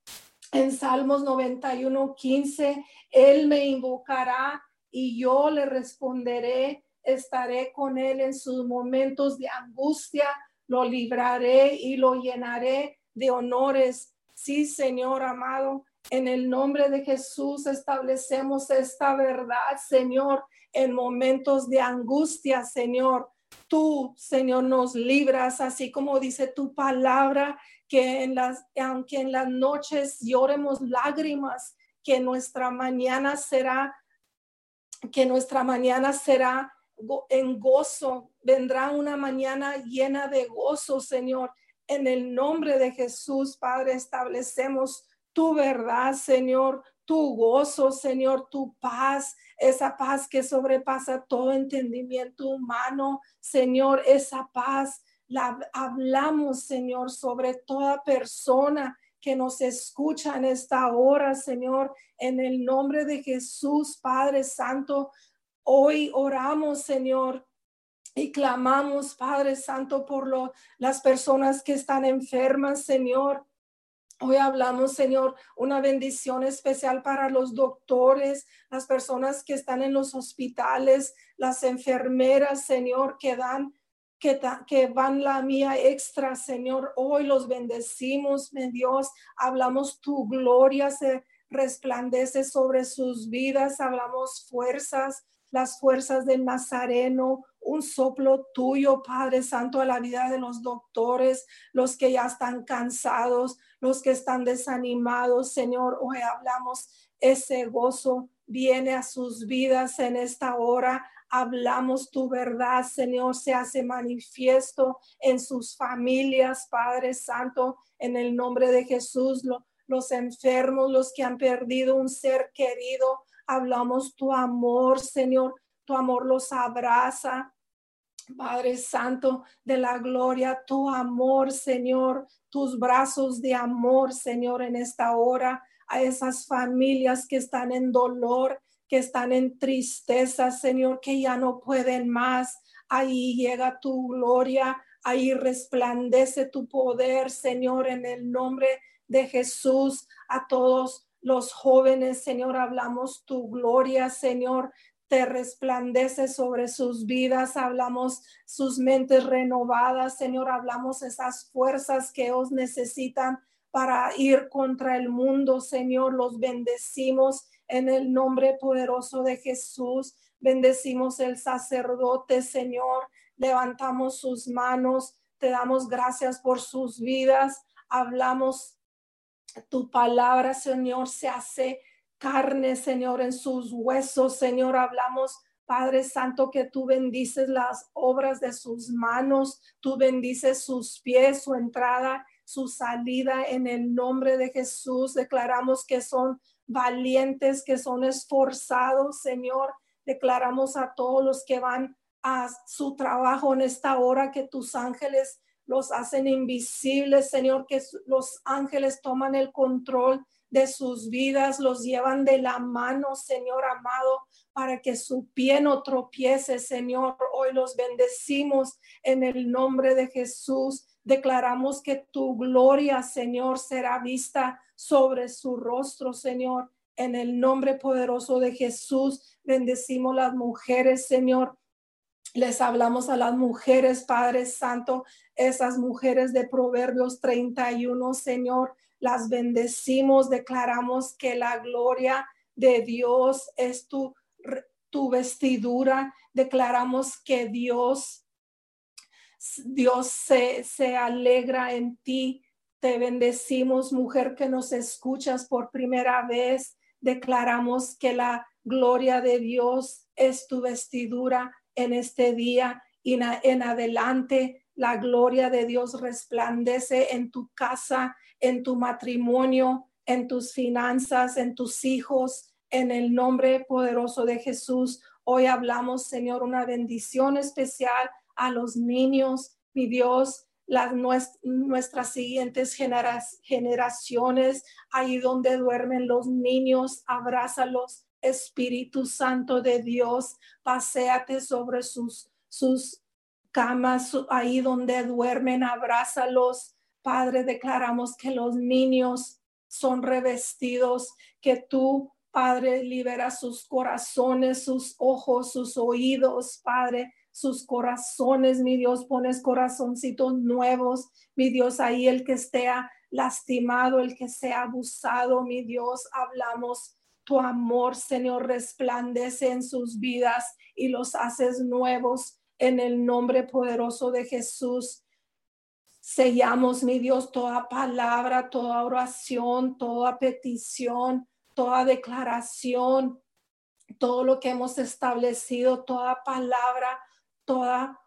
en Salmos 91, 15, Él me invocará y yo le responderé, estaré con Él en sus momentos de angustia, lo libraré y lo llenaré de honores. Sí, Señor amado, en el nombre de Jesús establecemos esta verdad, Señor, en momentos de angustia, Señor. Tú, Señor, nos libras, así como dice tu palabra, que en las, aunque en las noches lloremos lágrimas, que nuestra mañana será, que nuestra mañana será en gozo, vendrá una mañana llena de gozo, Señor. En el nombre de Jesús, Padre, establecemos tu verdad, Señor, tu gozo, Señor, tu paz, esa paz que sobrepasa todo entendimiento humano, Señor, esa paz la hablamos, Señor, sobre toda persona que nos escucha en esta hora, Señor, en el nombre de Jesús, Padre Santo. Hoy oramos, Señor, y clamamos, Padre Santo, por las personas que están enfermas, Señor. Hoy hablamos, Señor, una bendición especial para los doctores, las personas que están en los hospitales, las enfermeras, Señor, que dan que, que, van la mía extra, Señor. Hoy los bendecimos, mi Dios. Hablamos tu gloria se resplandece sobre sus vidas. Hablamos fuerzas, las fuerzas del Nazareno, un soplo tuyo, Padre Santo, a la vida de los doctores, los que ya están cansados, los que están desanimados, Señor. Hoy hablamos ese gozo viene a sus vidas en esta hora. Hablamos tu verdad, Señor, se hace manifiesto en sus familias, Padre Santo, en el nombre de Jesús. los enfermos, los que han perdido un ser querido, hablamos tu amor, Señor. Tu amor los abraza, Padre Santo de la gloria, tu amor, Señor, tus brazos de amor, Señor, en esta hora, a esas familias que están en dolor, que están en tristeza, Señor, que ya no pueden más. Ahí llega tu gloria, ahí resplandece tu poder, Señor, en el nombre de Jesús. A todos los jóvenes, Señor, hablamos tu gloria, Señor te resplandece sobre sus vidas, hablamos sus mentes renovadas, Señor, hablamos esas fuerzas que os necesitan para ir contra el mundo, Señor, los bendecimos en el nombre poderoso de Jesús, bendecimos el sacerdote, Señor, levantamos sus manos, te damos gracias por sus vidas, hablamos tu palabra, Señor, se hace carne, Señor, en sus huesos, Señor. Hablamos, Padre Santo, que tú bendices las obras de sus manos, tú bendices sus pies, su entrada, su salida en el nombre de Jesús. Declaramos que son valientes, que son esforzados, Señor. Declaramos a todos los que van a su trabajo en esta hora que tus ángeles los hacen invisibles, Señor, que los ángeles toman el control de sus vidas, los llevan de la mano, Señor amado, para que su pie no tropiece, Señor. Hoy los bendecimos en el nombre de Jesús. Declaramos que tu gloria, Señor, será vista sobre su rostro, Señor. En el nombre poderoso de Jesús, bendecimos las mujeres, Señor. Les hablamos a las mujeres, Padre Santo, esas mujeres de Proverbios 31, Señor las bendecimos, declaramos que la gloria de Dios es tu, tu vestidura, declaramos que Dios, Dios se, se alegra en ti. Te bendecimos, mujer que nos escuchas por primera vez. Declaramos que la gloria de Dios es tu vestidura en este día y en adelante. La gloria de Dios resplandece en tu casa, en tu matrimonio, en tus finanzas, en tus hijos, en el nombre poderoso de Jesús. Hoy hablamos, Señor, una bendición especial a los niños, mi Dios, las nuestras siguientes generaciones, ahí donde duermen los niños, abrázalos. Espíritu Santo de Dios, paséate sobre sus, sus camas, ahí donde duermen, abrázalos. Padre, declaramos que los niños son revestidos, que tú, Padre, libera sus corazones, sus ojos, sus oídos, Padre, sus corazones, mi Dios, pones corazoncitos nuevos, mi Dios, ahí el que esté lastimado, el que sea abusado, mi Dios, hablamos tu amor, Señor, resplandece en sus vidas y los haces nuevos en el nombre poderoso de Jesús. Sellamos, mi Dios, toda palabra, toda oración, toda petición, toda declaración, todo lo que hemos establecido, toda palabra, toda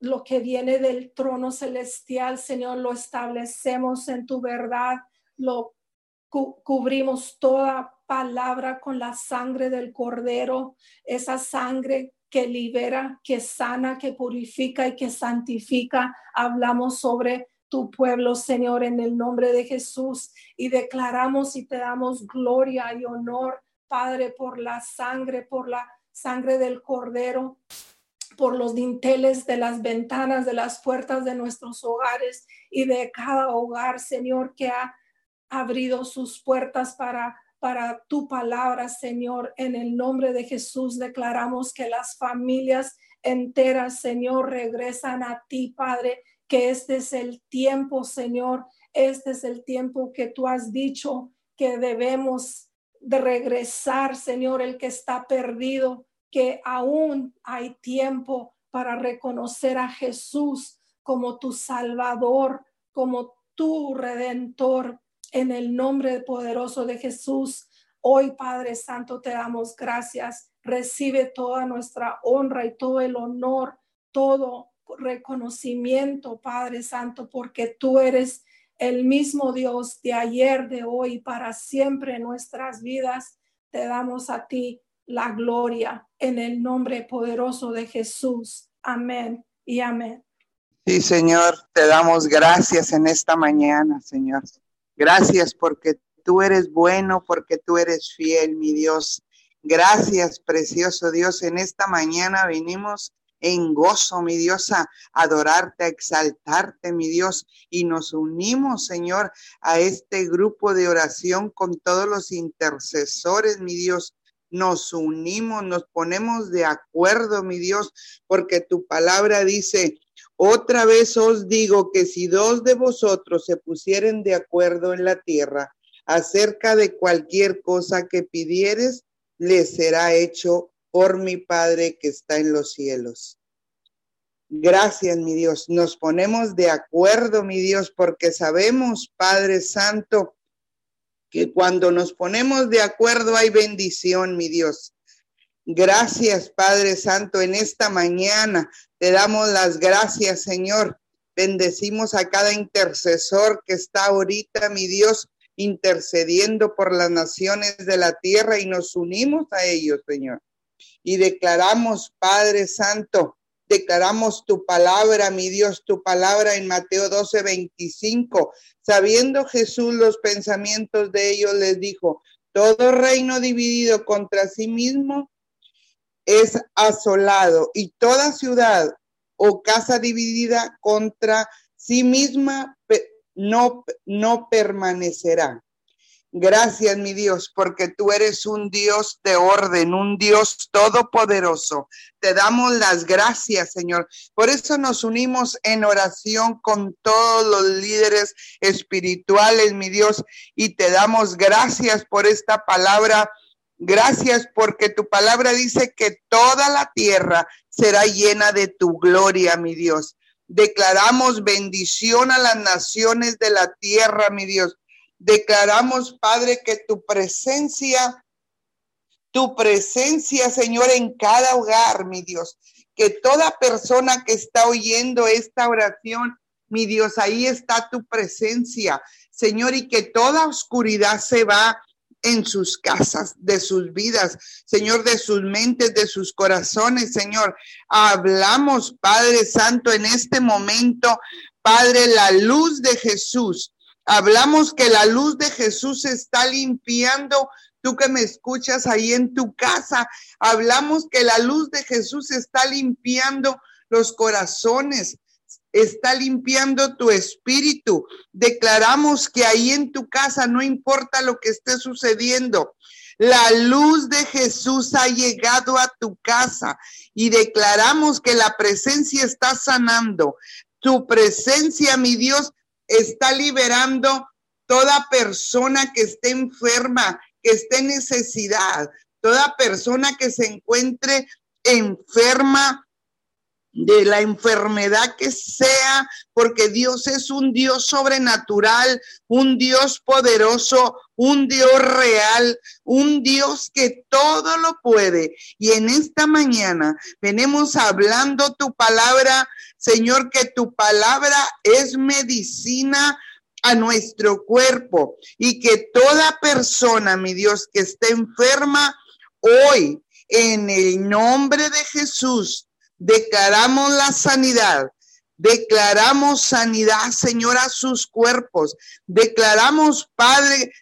lo que viene del trono celestial, Señor, lo establecemos en tu verdad, lo cubrimos toda palabra con la sangre del cordero, esa sangre que libera, que sana, que purifica y que santifica. Hablamos sobre tu pueblo, Señor, en el nombre de Jesús y declaramos y te damos gloria y honor, Padre, por la sangre, por la sangre del cordero, por los dinteles de las ventanas, de las puertas de nuestros hogares y de cada hogar, Señor, que ha abrido sus puertas para para tu palabra, Señor. En el nombre de Jesús declaramos que las familias enteras, Señor, regresan a ti, Padre, que este es el tiempo, Señor, este es el tiempo que tú has dicho que debemos de regresar, Señor, el que está perdido, que aún hay tiempo para reconocer a Jesús como tu Salvador, como tu Redentor. En el nombre poderoso de Jesús, hoy Padre Santo te damos gracias. Recibe toda nuestra honra y todo el honor, todo reconocimiento, Padre Santo, porque tú eres el mismo Dios de ayer, de hoy, para siempre en nuestras vidas. Te damos a ti la gloria en el nombre poderoso de Jesús. Amén y amén. Sí, Señor, te damos gracias en esta mañana, Señor. Gracias porque tú eres bueno, porque tú eres fiel, mi Dios. Gracias, precioso Dios. En esta mañana vinimos en gozo, mi Dios, a adorarte, a exaltarte, mi Dios. Y nos unimos, Señor, a este grupo de oración con todos los intercesores, mi Dios. Nos unimos, nos ponemos de acuerdo, mi Dios, porque tu palabra dice, otra vez os digo que si dos de vosotros se pusieren de acuerdo en la tierra acerca de cualquier cosa que pidieres, les será hecho por mi Padre que está en los cielos. Gracias, mi Dios. Nos ponemos de acuerdo, mi Dios, porque sabemos, Padre Santo, que cuando nos ponemos de acuerdo hay bendición, mi Dios. Gracias, Padre Santo, en esta mañana te damos las gracias, Señor. Bendecimos a cada intercesor que está ahorita, mi Dios, intercediendo por las naciones de la tierra y nos unimos a ellos, Señor y declaramos, Padre Santo, declaramos tu palabra, mi Dios, tu palabra en Mateo 12, 25. Sabiendo Jesús los pensamientos de ellos, les dijo, todo reino dividido contra sí mismo es asolado y toda ciudad o casa dividida contra sí misma no, no permanecerá. Gracias, mi Dios, porque tú eres un Dios de orden, un Dios todopoderoso. Te damos las gracias, Señor. Por eso nos unimos en oración con todos los líderes espirituales, mi Dios, y te damos gracias por esta palabra. Gracias porque tu palabra dice que toda la tierra será llena de tu gloria, mi Dios. Declaramos bendición a las naciones de la tierra, mi Dios Declaramos, Padre, que tu presencia, tu presencia, Señor, en cada hogar, mi Dios, que toda persona que está oyendo esta oración, mi Dios, ahí está tu presencia, Señor, y que toda oscuridad se va en sus casas, de sus vidas, Señor, de sus mentes, de sus corazones, Señor. Hablamos, Padre Santo, en este momento, Padre, la luz de Jesús Hablamos que la luz de Jesús está limpiando. Tú que me escuchas ahí en tu casa, hablamos que la luz de Jesús está limpiando los corazones, está limpiando tu espíritu. Declaramos que ahí en tu casa, no importa lo que esté sucediendo, la luz de Jesús ha llegado a tu casa y declaramos que la presencia está sanando. Tu presencia, mi Dios, está liberando toda persona que esté enferma, que esté en necesidad, toda persona que se encuentre enferma de la enfermedad que sea, porque Dios es un Dios sobrenatural, un Dios poderoso, un Dios real, un Dios que todo lo puede. Y en esta mañana venimos hablando tu palabra, Señor, que tu palabra es medicina a nuestro cuerpo y que toda persona, mi Dios, que esté enferma hoy, en el nombre de Jesús, declaramos la sanidad. Declaramos sanidad, Señor, a sus cuerpos. Declaramos, Padre,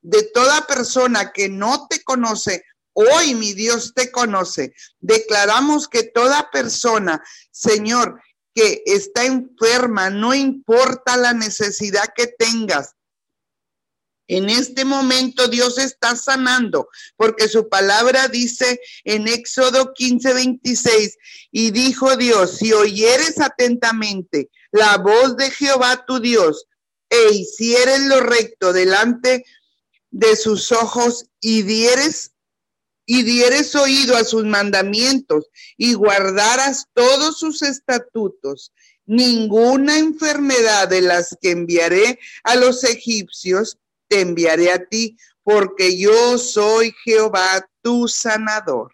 de toda persona que no te conoce, hoy mi Dios te conoce. Declaramos que toda persona, Señor, que está enferma, no importa la necesidad que tengas, En este momento Dios está sanando, porque su palabra dice en Éxodo 15, 26, y dijo Dios, si oyeres atentamente la voz de Jehová tu Dios, e hicieres lo recto delante de sus ojos, y dieres y dieres oído a sus mandamientos y guardaras todos sus estatutos, ninguna enfermedad de las que enviaré a los egipcios te enviaré a ti, porque yo soy Jehová tu sanador.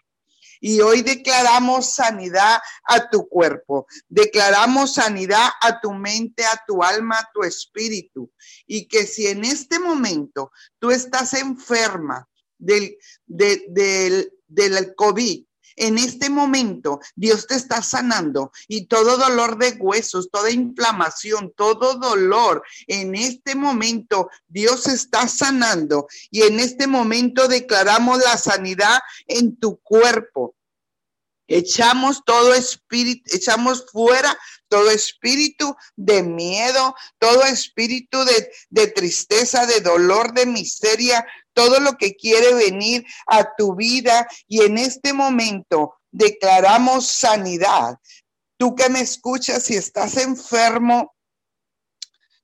Y hoy declaramos sanidad a tu cuerpo, declaramos sanidad a tu mente, a tu alma, a tu espíritu. Y que si en este momento tú estás enferma del, del, del COVID, en este momento Dios te está sanando y todo dolor de huesos, toda inflamación, todo dolor, en este momento Dios está sanando y en este momento declaramos la sanidad en tu cuerpo. Echamos todo espíritu, echamos fuera todo espíritu de miedo, todo espíritu de, de, tristeza, de dolor, de miseria, todo lo que quiere venir a tu vida y en este momento declaramos sanidad. Tú que me escuchas, si estás enfermo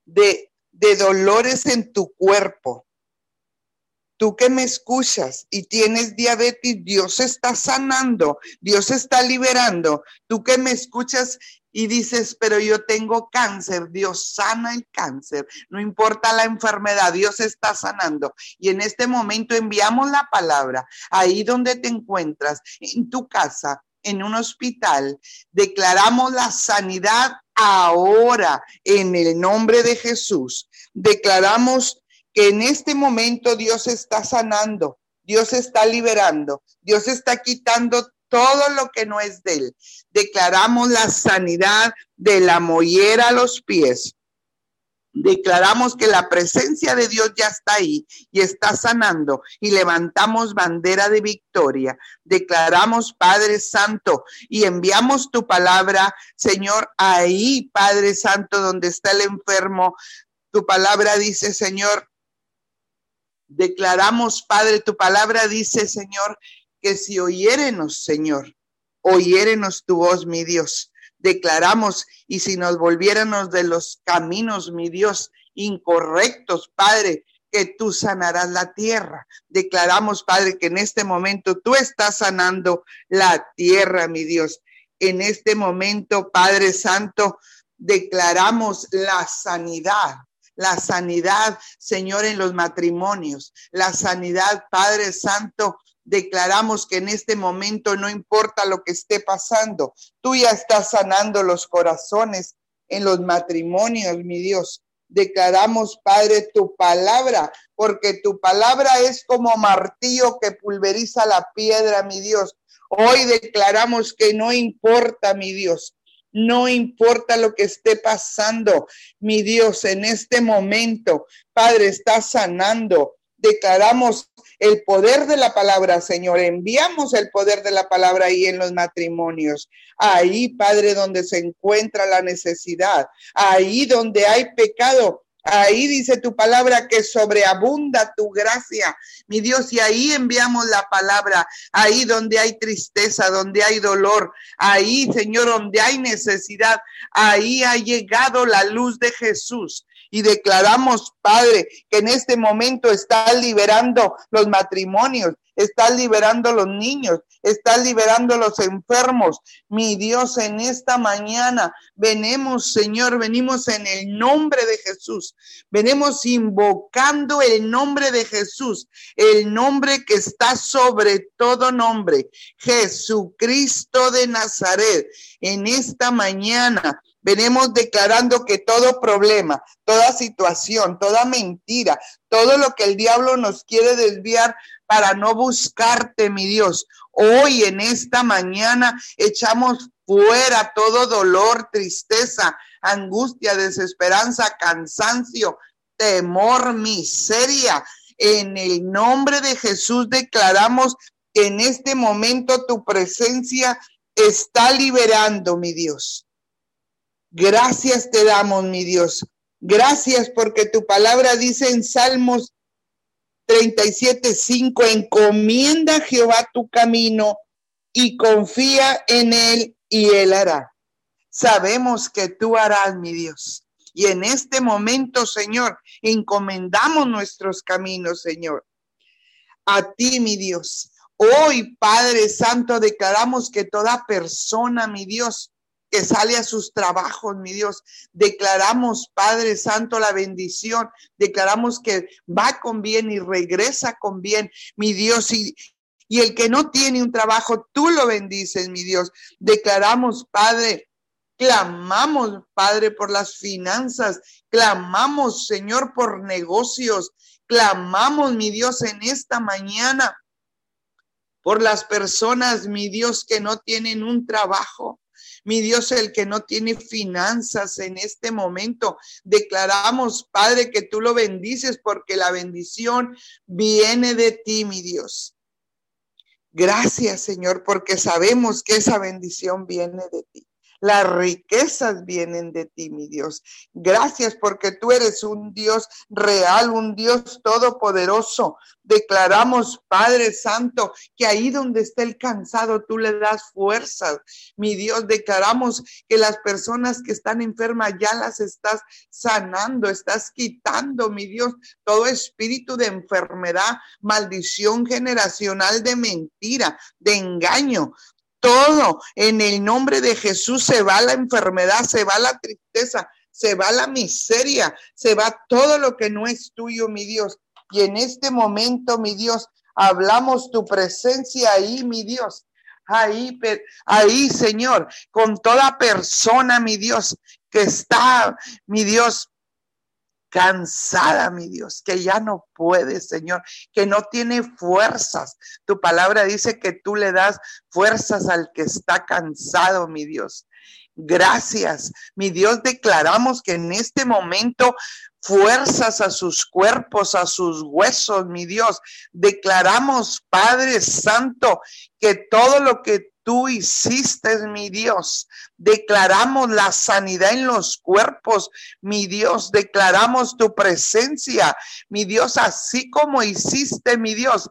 de, de dolores en tu cuerpo, tú que me escuchas y tienes diabetes, Dios está sanando, Dios está liberando. Tú que me escuchas y dices, pero yo tengo cáncer, Dios sana el cáncer, no importa la enfermedad, Dios está sanando. Y en este momento enviamos la palabra ahí donde te encuentras, en tu casa, en un hospital, declaramos la sanidad ahora en el nombre de Jesús. Declaramos que en este momento Dios está sanando, Dios está liberando, Dios está quitando todo lo que no es de él. Declaramos la sanidad de la mollera a los pies. Declaramos que la presencia de Dios ya está ahí y está sanando y levantamos bandera de victoria. Declaramos, Padre Santo, y enviamos tu palabra, Señor, ahí, Padre Santo, donde está el enfermo. Tu palabra dice, Señor, declaramos, Padre, tu palabra dice, Señor, que si oyérenos, Señor, oyérenos tu voz, mi Dios, declaramos, y si nos volviéramos de los caminos, mi Dios, incorrectos, Padre, que tú sanarás la tierra. Declaramos, Padre, que en este momento tú estás sanando la tierra, mi Dios. En este momento, Padre Santo, declaramos la sanidad, la sanidad, Señor, en los matrimonios, la sanidad, Padre Santo, declaramos que en este momento no importa lo que esté pasando, tú ya estás sanando los corazones en los matrimonios, mi Dios. Declaramos, Padre, tu palabra, porque tu palabra es como martillo que pulveriza la piedra, mi Dios. Hoy declaramos que no importa, mi Dios, no importa lo que esté pasando, mi Dios, en este momento, Padre, está sanando. Declaramos el poder de la palabra, Señor. Enviamos el poder de la palabra ahí en los matrimonios. Ahí, Padre, donde se encuentra la necesidad. Ahí donde hay pecado. Ahí dice tu palabra que sobreabunda tu gracia, mi Dios, y ahí enviamos la palabra, ahí donde hay tristeza, donde hay dolor, ahí, Señor, donde hay necesidad, ahí ha llegado la luz de Jesús. Y declaramos, Padre, que en este momento estás liberando los matrimonios, estás liberando los niños, estás liberando los enfermos. Mi Dios, en esta mañana venimos, Señor, venimos en el nombre de Jesús. Venimos invocando el nombre de Jesús, el nombre que está sobre todo nombre, Jesucristo de Nazaret. En esta mañana Venimos declarando que todo problema, toda situación, toda mentira, todo lo que el diablo nos quiere desviar para no buscarte, mi Dios. Hoy en esta mañana echamos fuera todo dolor, tristeza, angustia, desesperanza, cansancio, temor, miseria. En el nombre de Jesús declaramos que en este momento tu presencia está liberando, mi Dios. Gracias te damos, mi Dios. Gracias porque tu palabra dice en Salmos 37.5, encomienda a Jehová tu camino y confía en él y él hará. Sabemos que tú harás, mi Dios. Y en este momento, Señor, encomendamos nuestros caminos, Señor. A ti, mi Dios. Hoy, Padre Santo, declaramos que toda persona, mi Dios, que sale a sus trabajos, mi Dios. Declaramos, Padre Santo, la bendición. Declaramos que va con bien y regresa con bien, mi Dios. Y, y el que no tiene un trabajo, tú lo bendices, mi Dios. Declaramos, Padre, clamamos, Padre, por las finanzas. Clamamos, Señor, por negocios. Clamamos, mi Dios, en esta mañana por las personas, mi Dios, que no tienen un trabajo. Mi Dios, el que no tiene finanzas en este momento, declaramos, Padre, que tú lo bendices porque la bendición viene de ti, mi Dios. Gracias, Señor, porque sabemos que esa bendición viene de ti. Las riquezas vienen de ti, mi Dios. Gracias porque tú eres un Dios real, un Dios todopoderoso. Declaramos, Padre Santo, que ahí donde está el cansado, tú le das fuerzas. Mi Dios, declaramos que las personas que están enfermas ya las estás sanando, estás quitando, mi Dios, todo espíritu de enfermedad, maldición generacional de mentira, de engaño todo. En el nombre de Jesús se va la enfermedad, se va la tristeza, se va la miseria, se va todo lo que no es tuyo, mi Dios. Y en este momento, mi Dios, hablamos tu presencia ahí, mi Dios. Ahí, ahí, Señor, con toda persona, mi Dios, que está, mi Dios, cansada, mi Dios, que ya no puede, Señor, que no tiene fuerzas. Tu palabra dice que tú le das fuerzas al que está cansado, mi Dios. Gracias, mi Dios, declaramos que en este momento fuerzas a sus cuerpos, a sus huesos, mi Dios. Declaramos, Padre Santo, que todo lo que tú hiciste, mi Dios. Declaramos la sanidad en los cuerpos, mi Dios. Declaramos tu presencia, mi Dios, así como hiciste, mi Dios.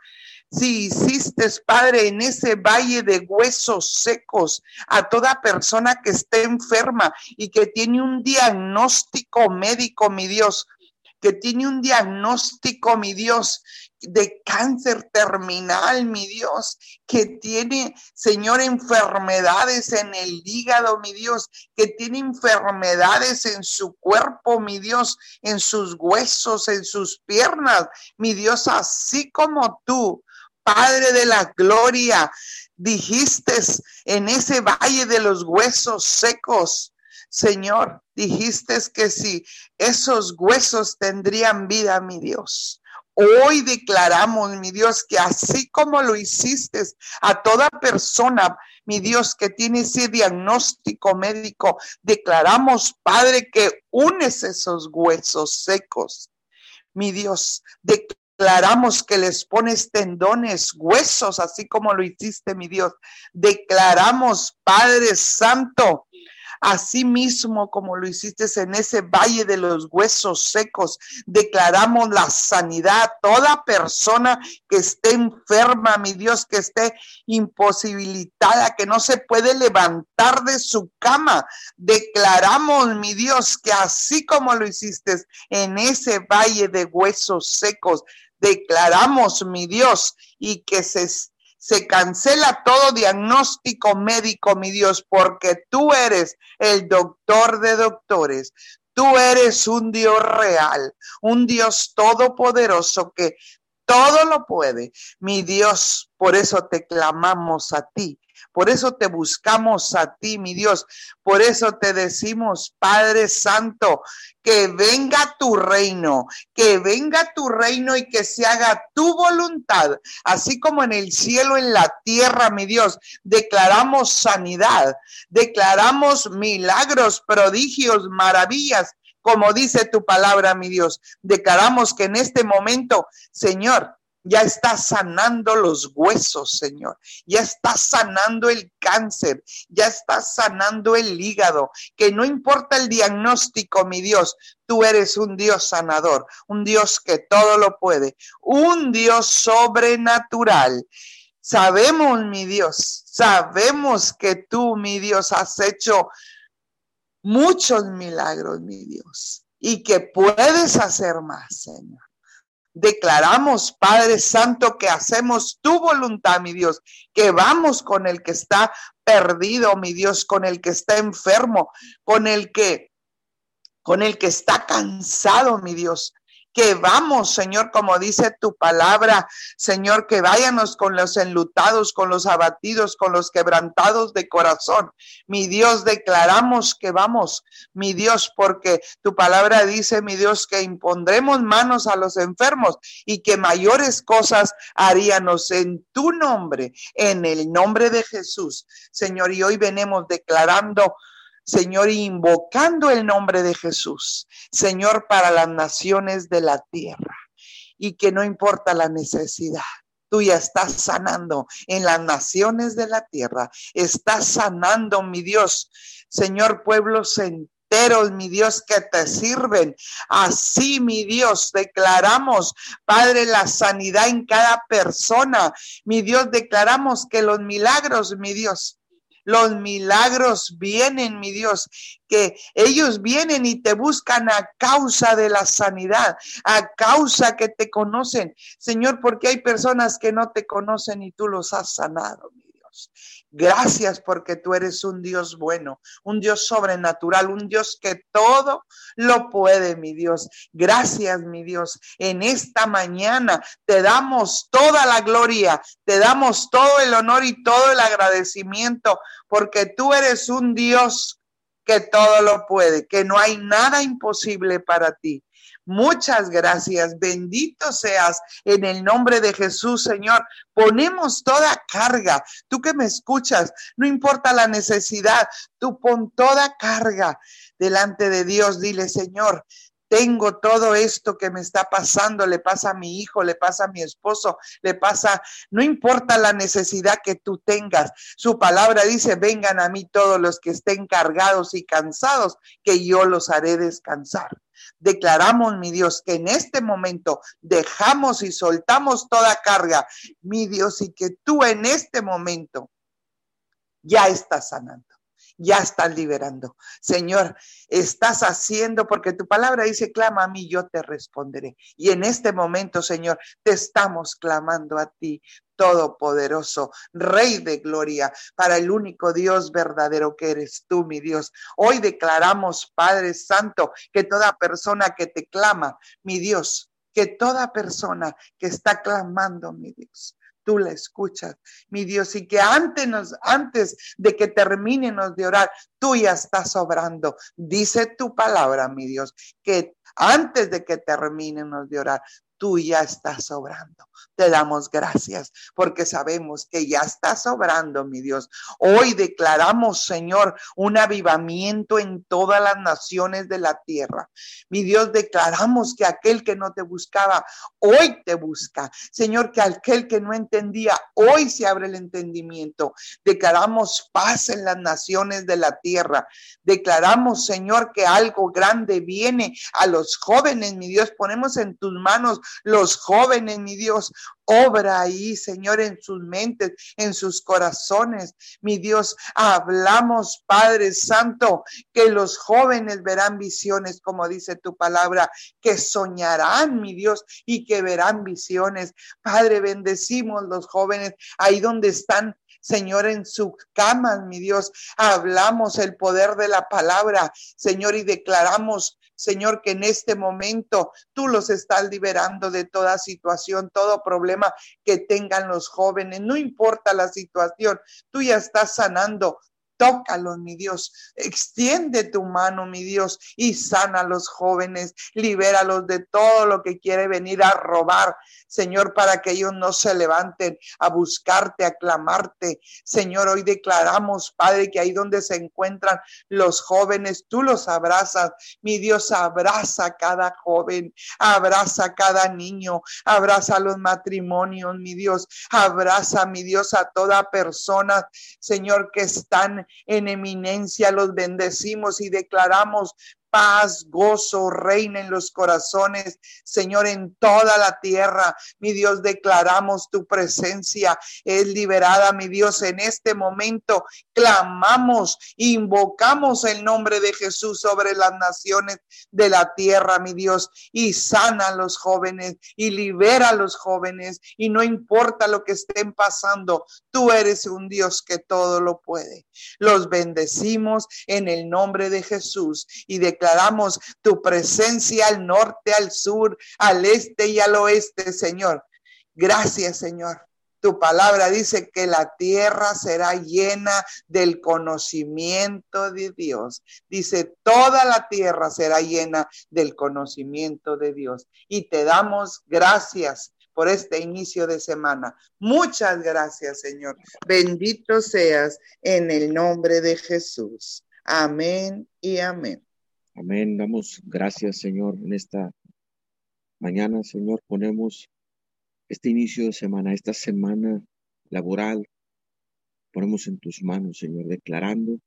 Si hiciste, Padre, en ese valle de huesos secos a toda persona que esté enferma y que tiene un diagnóstico médico, mi Dios, que tiene un diagnóstico, mi Dios, de cáncer terminal, mi Dios, que tiene, Señor, enfermedades en el hígado, mi Dios, que tiene enfermedades en su cuerpo, mi Dios, en sus huesos, en sus piernas, mi Dios, así como tú, Padre de la gloria, dijiste en ese valle de los huesos secos, Señor, dijiste que si esos huesos tendrían vida, mi Dios. Hoy declaramos, mi Dios, que así como lo hiciste a toda persona, mi Dios, que tiene ese diagnóstico médico, declaramos, Padre, que unes esos huesos secos. Mi Dios, declaramos que les pones tendones, huesos, así como lo hiciste, mi Dios. Declaramos, Padre Santo, Así mismo como lo hiciste en ese valle de los huesos secos, declaramos la sanidad. Toda persona que esté enferma, mi Dios, que esté imposibilitada, que no se puede levantar de su cama, declaramos, mi Dios, que así como lo hiciste en ese valle de huesos secos, declaramos, mi Dios, y que se se cancela todo diagnóstico médico, mi Dios, porque tú eres el doctor de doctores. Tú eres un Dios real, un Dios todopoderoso que todo lo puede. Mi Dios, por eso te clamamos a ti. Por eso te buscamos a ti, mi Dios. Por eso te decimos, Padre Santo, que venga tu reino, que venga tu reino y que se haga tu voluntad, así como en el cielo, en la tierra, mi Dios. Declaramos sanidad, declaramos milagros, prodigios, maravillas, como dice tu palabra, mi Dios. Declaramos que en este momento, Señor, ya está sanando los huesos, Señor. Ya está sanando el cáncer, ya está sanando el hígado. Que no importa el diagnóstico, mi Dios, tú eres un Dios sanador, un Dios que todo lo puede, un Dios sobrenatural. Sabemos, mi Dios, sabemos que tú, mi Dios, has hecho muchos milagros, mi Dios, y que puedes hacer más, Señor. Declaramos, Padre Santo, que hacemos tu voluntad, mi Dios, que vamos con el que está perdido, mi Dios, con el que está enfermo, con el que con el que está cansado, mi Dios, que vamos, Señor, como dice tu palabra, Señor, que váyanos con los enlutados, con los abatidos, con los quebrantados de corazón. Mi Dios, declaramos que vamos, mi Dios, porque tu palabra dice, mi Dios, que impondremos manos a los enfermos y que mayores cosas haríamos en tu nombre, en el nombre de Jesús. Señor, y hoy venimos declarando Señor, invocando el nombre de Jesús, Señor, para las naciones de la tierra. Y que no importa la necesidad, tú ya estás sanando en las naciones de la tierra. Estás sanando, mi Dios, Señor, pueblos enteros, mi Dios, que te sirven. Así, mi Dios, declaramos, Padre, la sanidad en cada persona. Mi Dios, declaramos que los milagros, mi Dios, los milagros vienen, mi Dios, que ellos vienen y te buscan a causa de la sanidad, a causa que te conocen. Señor, porque hay personas que no te conocen y tú los has sanado, mi Dios. Gracias porque tú eres un Dios bueno, un Dios sobrenatural, un Dios que todo lo puede, mi Dios. Gracias, mi Dios. En esta mañana te damos toda la gloria, te damos todo el honor y todo el agradecimiento porque tú eres un Dios que todo lo puede, que no hay nada imposible para ti. Muchas gracias. Bendito seas en el nombre de Jesús, Señor. Ponemos toda carga. Tú que me escuchas, no importa la necesidad, tú pon toda carga delante de Dios. Dile, Señor, tengo todo esto que me está pasando, le pasa a mi hijo, le pasa a mi esposo, le pasa, no importa la necesidad que tú tengas. Su palabra dice, vengan a mí todos los que estén cargados y cansados, que yo los haré descansar. Declaramos, mi Dios, que en este momento dejamos y soltamos toda carga, mi Dios, y que tú en este momento ya estás sanando ya estás liberando. Señor, estás haciendo, porque tu palabra dice, clama a mí, yo te responderé. Y en este momento, Señor, te estamos clamando a ti, Todopoderoso, Rey de Gloria, para el único Dios verdadero que eres tú, mi Dios. Hoy declaramos, Padre Santo, que toda persona que te clama, mi Dios, que toda persona que está clamando, mi Dios, tú la escuchas, mi Dios, y que antes, nos, antes de que terminemos de orar, tú ya estás obrando. Dice tu palabra, mi Dios, que antes de que terminemos de orar, tú ya estás obrando. Te damos gracias porque sabemos que ya estás obrando, mi Dios. Hoy declaramos, Señor, un avivamiento en todas las naciones de la tierra. Mi Dios, declaramos que aquel que no te buscaba, hoy te busca. Señor, que aquel que no entendía, hoy se abre el entendimiento. Declaramos paz en las naciones de la tierra. Declaramos, Señor, que algo grande viene a los jóvenes, mi Dios. Ponemos en tus manos los jóvenes, mi Dios. Obra ahí, Señor, en sus mentes, en sus corazones. Mi Dios, hablamos, Padre Santo, que los jóvenes verán visiones, como dice tu palabra, que soñarán, mi Dios, y que verán visiones. Padre, bendecimos los jóvenes ahí donde están Señor, en su cama, mi Dios. Hablamos el poder de la palabra, Señor, y declaramos Señor, que en este momento tú los estás liberando de toda situación, todo problema que tengan los jóvenes. No importa la situación, tú ya estás sanando Tócalos, mi Dios. Extiende tu mano, mi Dios, y sana a los jóvenes. Libéralos de todo lo que quiere venir a robar, Señor, para que ellos no se levanten a buscarte, a clamarte. Señor, hoy declaramos, Padre, que ahí donde se encuentran los jóvenes, tú los abrazas. Mi Dios, abraza a cada joven, abraza a cada niño, abraza a los matrimonios, mi Dios, abraza, mi Dios, a toda persona, Señor, que están en eminencia, los bendecimos y declaramos paz, gozo, reina en los corazones, Señor, en toda la tierra. Mi Dios, declaramos tu presencia es liberada, mi Dios, en este momento. Clamamos, invocamos el nombre de Jesús sobre las naciones de la tierra, mi Dios, y sana a los jóvenes y libera a los jóvenes y no importa lo que estén pasando, tú eres un Dios que todo lo puede. Los bendecimos en el nombre de Jesús y declaramos declaramos tu presencia al norte, al sur, al este y al oeste, Señor. Gracias, Señor. Tu palabra dice que la tierra será llena del conocimiento de Dios. Dice, toda la tierra será llena del conocimiento de Dios. Y te damos gracias por este inicio de semana. Muchas gracias, Señor. Bendito seas en el nombre de Jesús. Amén y amén. Amén. Damos gracias, Señor, en esta mañana, Señor. Ponemos este inicio de semana, esta semana laboral, ponemos en tus manos, Señor, declarando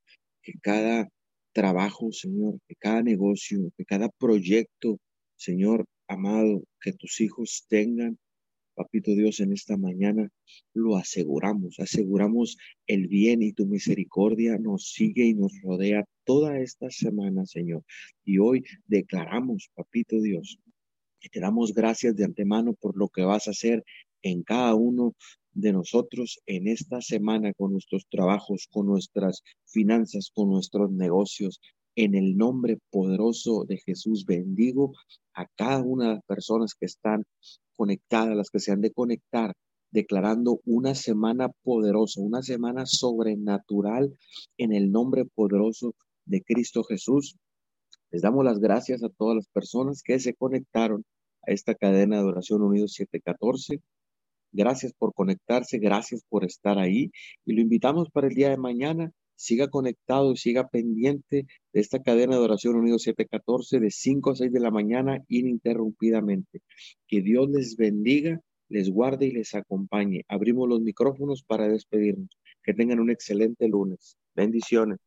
que cada trabajo, Señor, que cada negocio, que cada proyecto, Señor amado, que tus hijos tengan, Papito Dios, en esta mañana lo aseguramos, aseguramos el bien y tu misericordia nos sigue y nos rodea toda esta semana, Señor. Y hoy declaramos, Papito Dios, que te damos gracias de antemano por lo que vas a hacer en cada uno de nosotros en esta semana con nuestros trabajos, con nuestras finanzas, con nuestros negocios. En el nombre poderoso de Jesús bendigo a cada una de las personas que están conectadas, las que se han de conectar, declarando una semana poderosa, una semana sobrenatural en el nombre poderoso de Cristo Jesús. Les damos las gracias a todas las personas que se conectaron a esta cadena de oración Unidos 714. Gracias por conectarse, gracias por estar ahí y lo invitamos para el día de mañana. Siga conectado y siga pendiente de esta cadena de oración Unidos 714 de 5 a 6 de la mañana ininterrumpidamente. Que Dios les bendiga, les guarde y les acompañe. Abrimos los micrófonos para despedirnos. Que tengan un excelente lunes. Bendiciones.